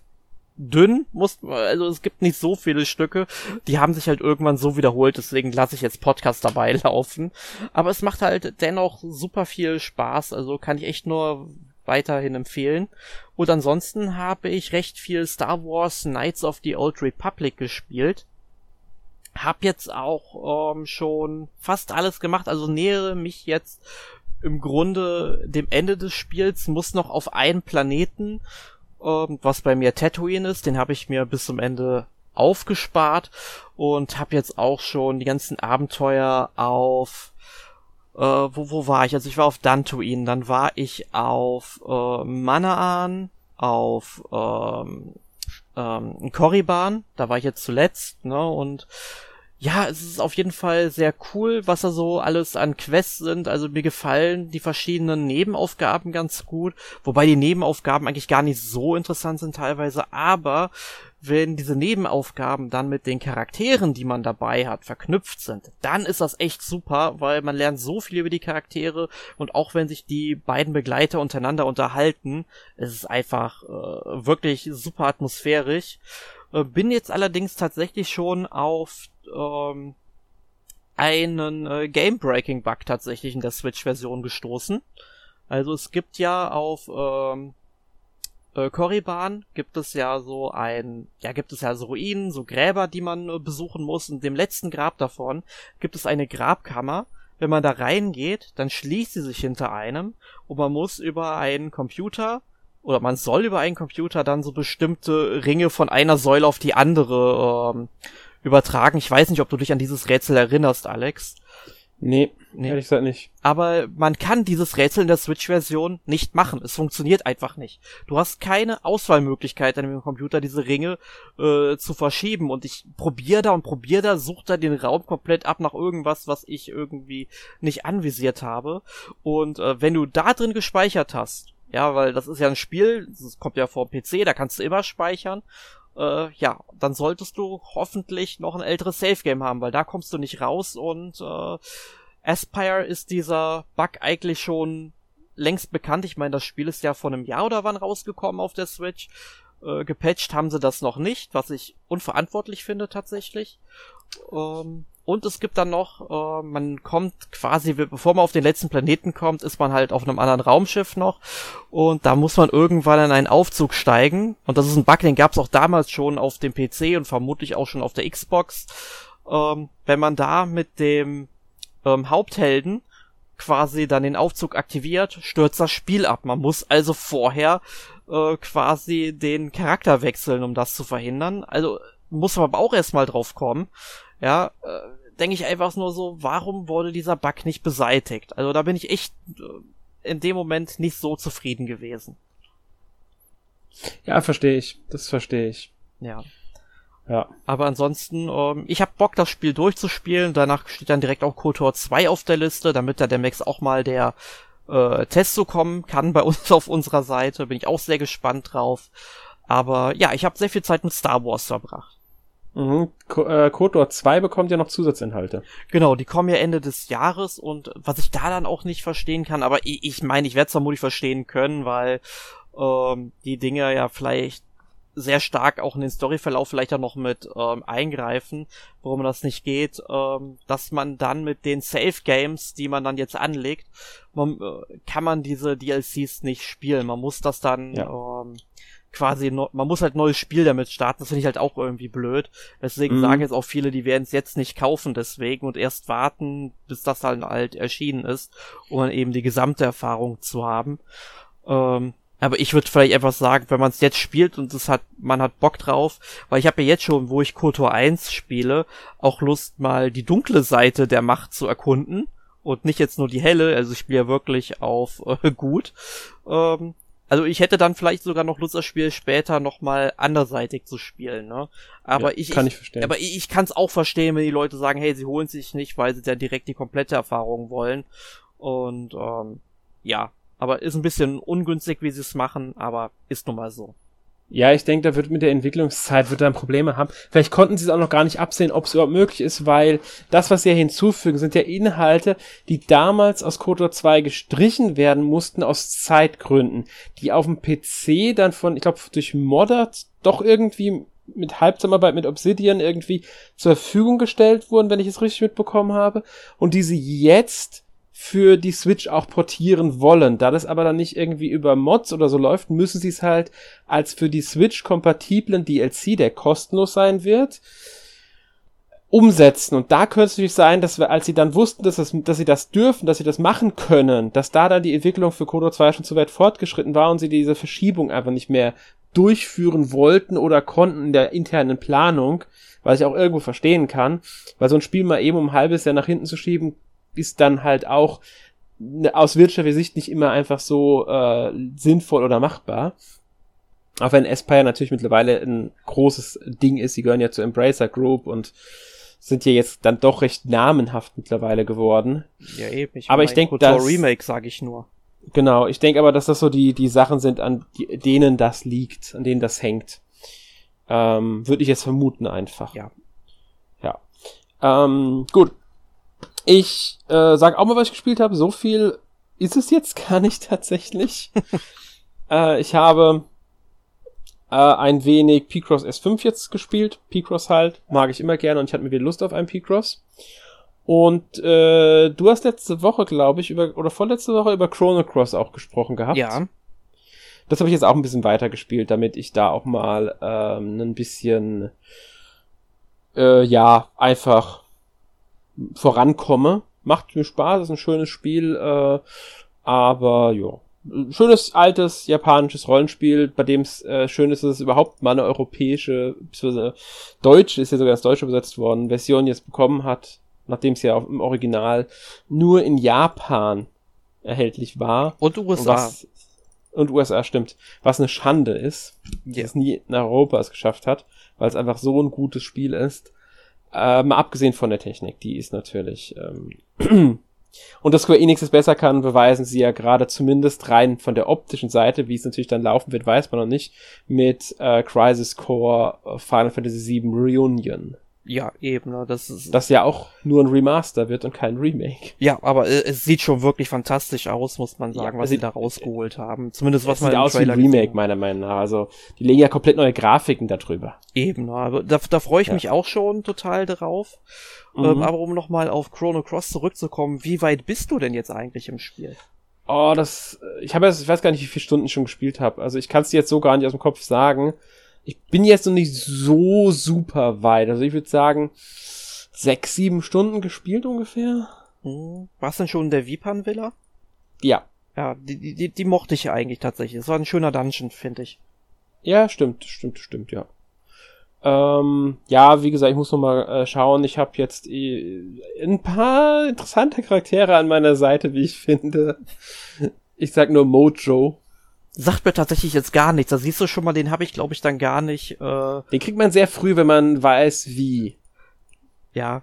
dünn, muss, also es gibt nicht so viele Stücke, die haben sich halt irgendwann so wiederholt, deswegen lasse ich jetzt Podcast dabei [LAUGHS] laufen. Aber es macht halt dennoch super viel Spaß, also kann ich echt nur weiterhin empfehlen. Und ansonsten habe ich recht viel Star Wars Knights of the Old Republic gespielt. Hab jetzt auch ähm, schon fast alles gemacht, also nähere mich jetzt im Grunde dem Ende des Spiels, muss noch auf einen Planeten ähm, was bei mir Tatooine ist. Den habe ich mir bis zum Ende aufgespart und habe jetzt auch schon die ganzen Abenteuer auf äh, wo, wo war ich? Also ich war auf Dantooine, dann war ich auf äh, Manaan, auf ähm, ähm, Korriban, da war ich jetzt zuletzt, ne? Und ja, es ist auf jeden Fall sehr cool, was da so alles an Quests sind. Also mir gefallen die verschiedenen Nebenaufgaben ganz gut, wobei die Nebenaufgaben eigentlich gar nicht so interessant sind teilweise, aber wenn diese Nebenaufgaben dann mit den Charakteren, die man dabei hat, verknüpft sind, dann ist das echt super, weil man lernt so viel über die Charaktere und auch wenn sich die beiden Begleiter untereinander unterhalten, es ist einfach äh, wirklich super atmosphärisch. Äh, bin jetzt allerdings tatsächlich schon auf ähm, einen äh, Game-Breaking-Bug tatsächlich in der Switch-Version gestoßen. Also es gibt ja auf ähm, äh, Korriban gibt es ja so ein, ja gibt es ja so Ruinen, so Gräber, die man äh, besuchen muss. Und dem letzten Grab davon gibt es eine Grabkammer. Wenn man da reingeht, dann schließt sie sich hinter einem und man muss über einen Computer oder man soll über einen Computer dann so bestimmte Ringe von einer Säule auf die andere ähm, übertragen. Ich weiß nicht, ob du dich an dieses Rätsel erinnerst, Alex. Nee, nee. ehrlich gesagt nicht. Aber man kann dieses Rätsel in der Switch-Version nicht machen. Es funktioniert einfach nicht. Du hast keine Auswahlmöglichkeit an dem Computer, diese Ringe äh, zu verschieben. Und ich probiere da und probiere da, suche da den Raum komplett ab nach irgendwas, was ich irgendwie nicht anvisiert habe. Und äh, wenn du da drin gespeichert hast, ja, weil das ist ja ein Spiel, das kommt ja vor PC, da kannst du immer speichern äh, ja, dann solltest du hoffentlich noch ein älteres Safe Game haben, weil da kommst du nicht raus und äh, Aspire ist dieser Bug eigentlich schon längst bekannt. Ich meine, das Spiel ist ja vor einem Jahr oder wann rausgekommen auf der Switch. Äh, gepatcht haben sie das noch nicht, was ich unverantwortlich finde tatsächlich. Ähm, und es gibt dann noch, äh, man kommt quasi, bevor man auf den letzten Planeten kommt, ist man halt auf einem anderen Raumschiff noch. Und da muss man irgendwann in einen Aufzug steigen. Und das ist ein Bug, den gab es auch damals schon auf dem PC und vermutlich auch schon auf der Xbox. Ähm, wenn man da mit dem ähm, Haupthelden quasi dann den Aufzug aktiviert, stürzt das Spiel ab. Man muss also vorher äh, quasi den Charakter wechseln, um das zu verhindern. Also muss man aber auch erstmal drauf kommen. Ja, äh, denke ich einfach nur so, warum wurde dieser Bug nicht beseitigt? Also da bin ich echt äh, in dem Moment nicht so zufrieden gewesen. Ja, verstehe ich. Das verstehe ich. Ja. Ja. Aber ansonsten, ähm, ich habe Bock, das Spiel durchzuspielen. Danach steht dann direkt auch KOTOR 2 auf der Liste, damit da der Max auch mal der äh, Test so kommen kann bei [LAUGHS] uns auf unserer Seite. Bin ich auch sehr gespannt drauf. Aber ja, ich habe sehr viel Zeit mit Star Wars verbracht. Mhm. Äh, KOTOR 2 bekommt ja noch Zusatzinhalte. Genau, die kommen ja Ende des Jahres und was ich da dann auch nicht verstehen kann, aber ich, ich meine, ich werde es vermutlich verstehen können, weil ähm, die Dinge ja vielleicht sehr stark auch in den Storyverlauf vielleicht auch noch mit ähm, eingreifen, warum das nicht geht, ähm, dass man dann mit den Safe Games, die man dann jetzt anlegt, man, äh, kann man diese DLCs nicht spielen. Man muss das dann ja. ähm, quasi, no, man muss halt neues Spiel damit starten. Das finde ich halt auch irgendwie blöd. Deswegen mhm. sagen jetzt auch viele, die werden es jetzt nicht kaufen deswegen und erst warten, bis das dann halt erschienen ist, um dann eben die gesamte Erfahrung zu haben. Ähm, aber ich würde vielleicht einfach sagen, wenn man es jetzt spielt und es hat, man hat Bock drauf, weil ich habe ja jetzt schon, wo ich KOTOR 1 spiele, auch Lust mal die dunkle Seite der Macht zu erkunden und nicht jetzt nur die helle, also ich spiele ja wirklich auf [LAUGHS] äh, gut. Ähm, also ich hätte dann vielleicht sogar noch Lust, das Spiel später nochmal anderseitig zu spielen, ne? Aber ja, ich, kann ich, verstehen. Aber ich, ich kann es auch verstehen, wenn die Leute sagen, hey, sie holen sich nicht, weil sie dann direkt die komplette Erfahrung wollen. Und ähm, ja, aber ist ein bisschen ungünstig, wie sie es machen, aber ist nun mal so. Ja, ich denke, da wird mit der Entwicklungszeit wird dann Probleme haben. Vielleicht konnten sie es auch noch gar nicht absehen, ob es überhaupt möglich ist, weil das, was sie ja hinzufügen, sind ja Inhalte, die damals aus KOTOR 2 gestrichen werden mussten aus Zeitgründen, die auf dem PC dann von, ich glaube, durch Modder doch irgendwie mit Halbzusammenarbeit mit Obsidian irgendwie zur Verfügung gestellt wurden, wenn ich es richtig mitbekommen habe, und diese jetzt für die Switch auch portieren wollen. Da das aber dann nicht irgendwie über Mods oder so läuft, müssen sie es halt als für die Switch kompatiblen DLC, der kostenlos sein wird, umsetzen. Und da könnte es natürlich sein, dass wir, als sie dann wussten, dass, das, dass sie das dürfen, dass sie das machen können, dass da dann die Entwicklung für Kodo 2 schon zu weit fortgeschritten war und sie diese Verschiebung einfach nicht mehr durchführen wollten oder konnten in der internen Planung, was ich auch irgendwo verstehen kann, weil so ein Spiel mal eben um ein halbes Jahr nach hinten zu schieben, ist dann halt auch ne, aus wirtschaftlicher Sicht nicht immer einfach so äh, sinnvoll oder machbar. Auch wenn Aspire natürlich mittlerweile ein großes Ding ist, sie gehören ja zur Embracer Group und sind ja jetzt dann doch recht namenhaft mittlerweile geworden. Ja, eben. Ich aber ich denke, das Remake sage ich nur. Genau, ich denke aber, dass das so die die Sachen sind, an die, denen das liegt, an denen das hängt. Ähm, Würde ich jetzt vermuten einfach. Ja. Ja. Ähm, gut, ich äh, sag auch mal, was ich gespielt habe. So viel ist es jetzt [LAUGHS] gar nicht tatsächlich. [LAUGHS] äh, ich habe äh, ein wenig P-Cross S5 jetzt gespielt. P-Cross halt, mag ich immer gerne und ich hatte mir wieder Lust auf einen P-Cross. Und äh, du hast letzte Woche, glaube ich, über oder vorletzte Woche über Chrono Cross auch gesprochen gehabt. Ja. Das habe ich jetzt auch ein bisschen weiter gespielt, damit ich da auch mal ähm, ein bisschen äh, ja einfach vorankomme. Macht mir Spaß, ist ein schönes Spiel, äh, aber ja. Schönes, altes, japanisches Rollenspiel, bei dem es äh, schön ist, dass es überhaupt mal eine europäische, beziehungsweise deutsche, ist ja sogar ins Deutsche übersetzt worden, Version jetzt bekommen hat, nachdem es ja auch im Original nur in Japan erhältlich war. Und USA. Und, was, und USA, stimmt. Was eine Schande ist, yeah. dass es nie in Europa es geschafft hat, weil es einfach so ein gutes Spiel ist. Äh, mal abgesehen von der Technik, die ist natürlich. Ähm, [CLEARS THROAT] und dass Square Enix es besser kann, beweisen sie ja gerade zumindest rein von der optischen Seite, wie es natürlich dann laufen wird, weiß man noch nicht, mit äh, Crisis Core äh, Final Fantasy VII Reunion. Ja, eben, ne, das ist. Das ja auch nur ein Remaster wird und kein Remake. Ja, aber äh, es sieht schon wirklich fantastisch aus, muss man sagen, ja, was sie da rausgeholt haben. Zumindest was man sieht aus wie ein Remake, meiner Meinung nach. Also, die legen ja komplett neue Grafiken darüber. Eben, ne, aber da, da freue ich ja. mich auch schon total drauf. Mhm. Ähm, aber um nochmal auf Chrono Cross zurückzukommen, wie weit bist du denn jetzt eigentlich im Spiel? Oh, das, ich habe jetzt, ich weiß gar nicht, wie viele Stunden ich schon gespielt habe. Also ich kann es dir jetzt so gar nicht aus dem Kopf sagen ich bin jetzt noch nicht so super weit. Also ich würde sagen, sechs, sieben Stunden gespielt ungefähr. Hm. Warst du denn schon in der Vipan-Villa? Ja. Ja, die, die, die mochte ich ja eigentlich tatsächlich. Es war ein schöner Dungeon, finde ich. Ja, stimmt, stimmt, stimmt, ja. Ähm, ja, wie gesagt, ich muss noch mal äh, schauen. Ich habe jetzt äh, ein paar interessante Charaktere an meiner Seite, wie ich finde. Ich sag nur Mojo sagt mir tatsächlich jetzt gar nichts. Da siehst du schon mal, den habe ich, glaube ich, dann gar nicht. Äh den kriegt man sehr früh, wenn man weiß, wie. Ja.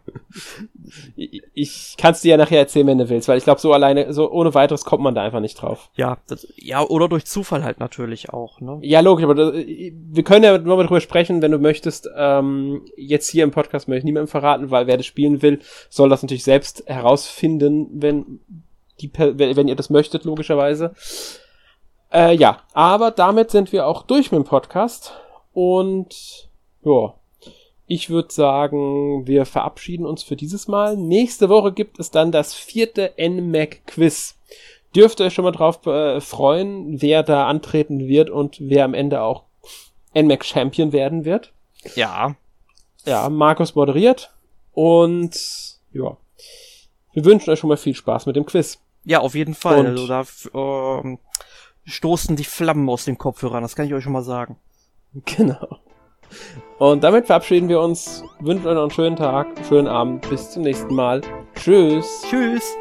Ich, ich kann es dir ja nachher erzählen, wenn du willst, weil ich glaube, so alleine, so ohne weiteres kommt man da einfach nicht drauf. Ja, das, ja, oder durch Zufall halt natürlich auch, ne? Ja, logisch, aber das, wir können ja nur mal drüber sprechen, wenn du möchtest. Ähm, jetzt hier im Podcast möchte ich niemandem verraten, weil wer das spielen will, soll das natürlich selbst herausfinden, wenn die, wenn ihr das möchtet, logischerweise. Äh, ja, aber damit sind wir auch durch mit dem Podcast. Und ja, ich würde sagen, wir verabschieden uns für dieses Mal. Nächste Woche gibt es dann das vierte NMAC Quiz. Dürft ihr euch schon mal drauf äh, freuen, wer da antreten wird und wer am Ende auch NMAC Champion werden wird. Ja. Ja, Markus moderiert und ja, wir wünschen euch schon mal viel Spaß mit dem Quiz. Ja, auf jeden Fall. Und- also da ähm, stoßen die Flammen aus den Kopfhörern, das kann ich euch schon mal sagen. [LAUGHS] Genau. Und damit verabschieden wir uns, wünschen euch noch einen schönen Tag, schönen Abend, bis zum nächsten Mal. Tschüss. Tschüss.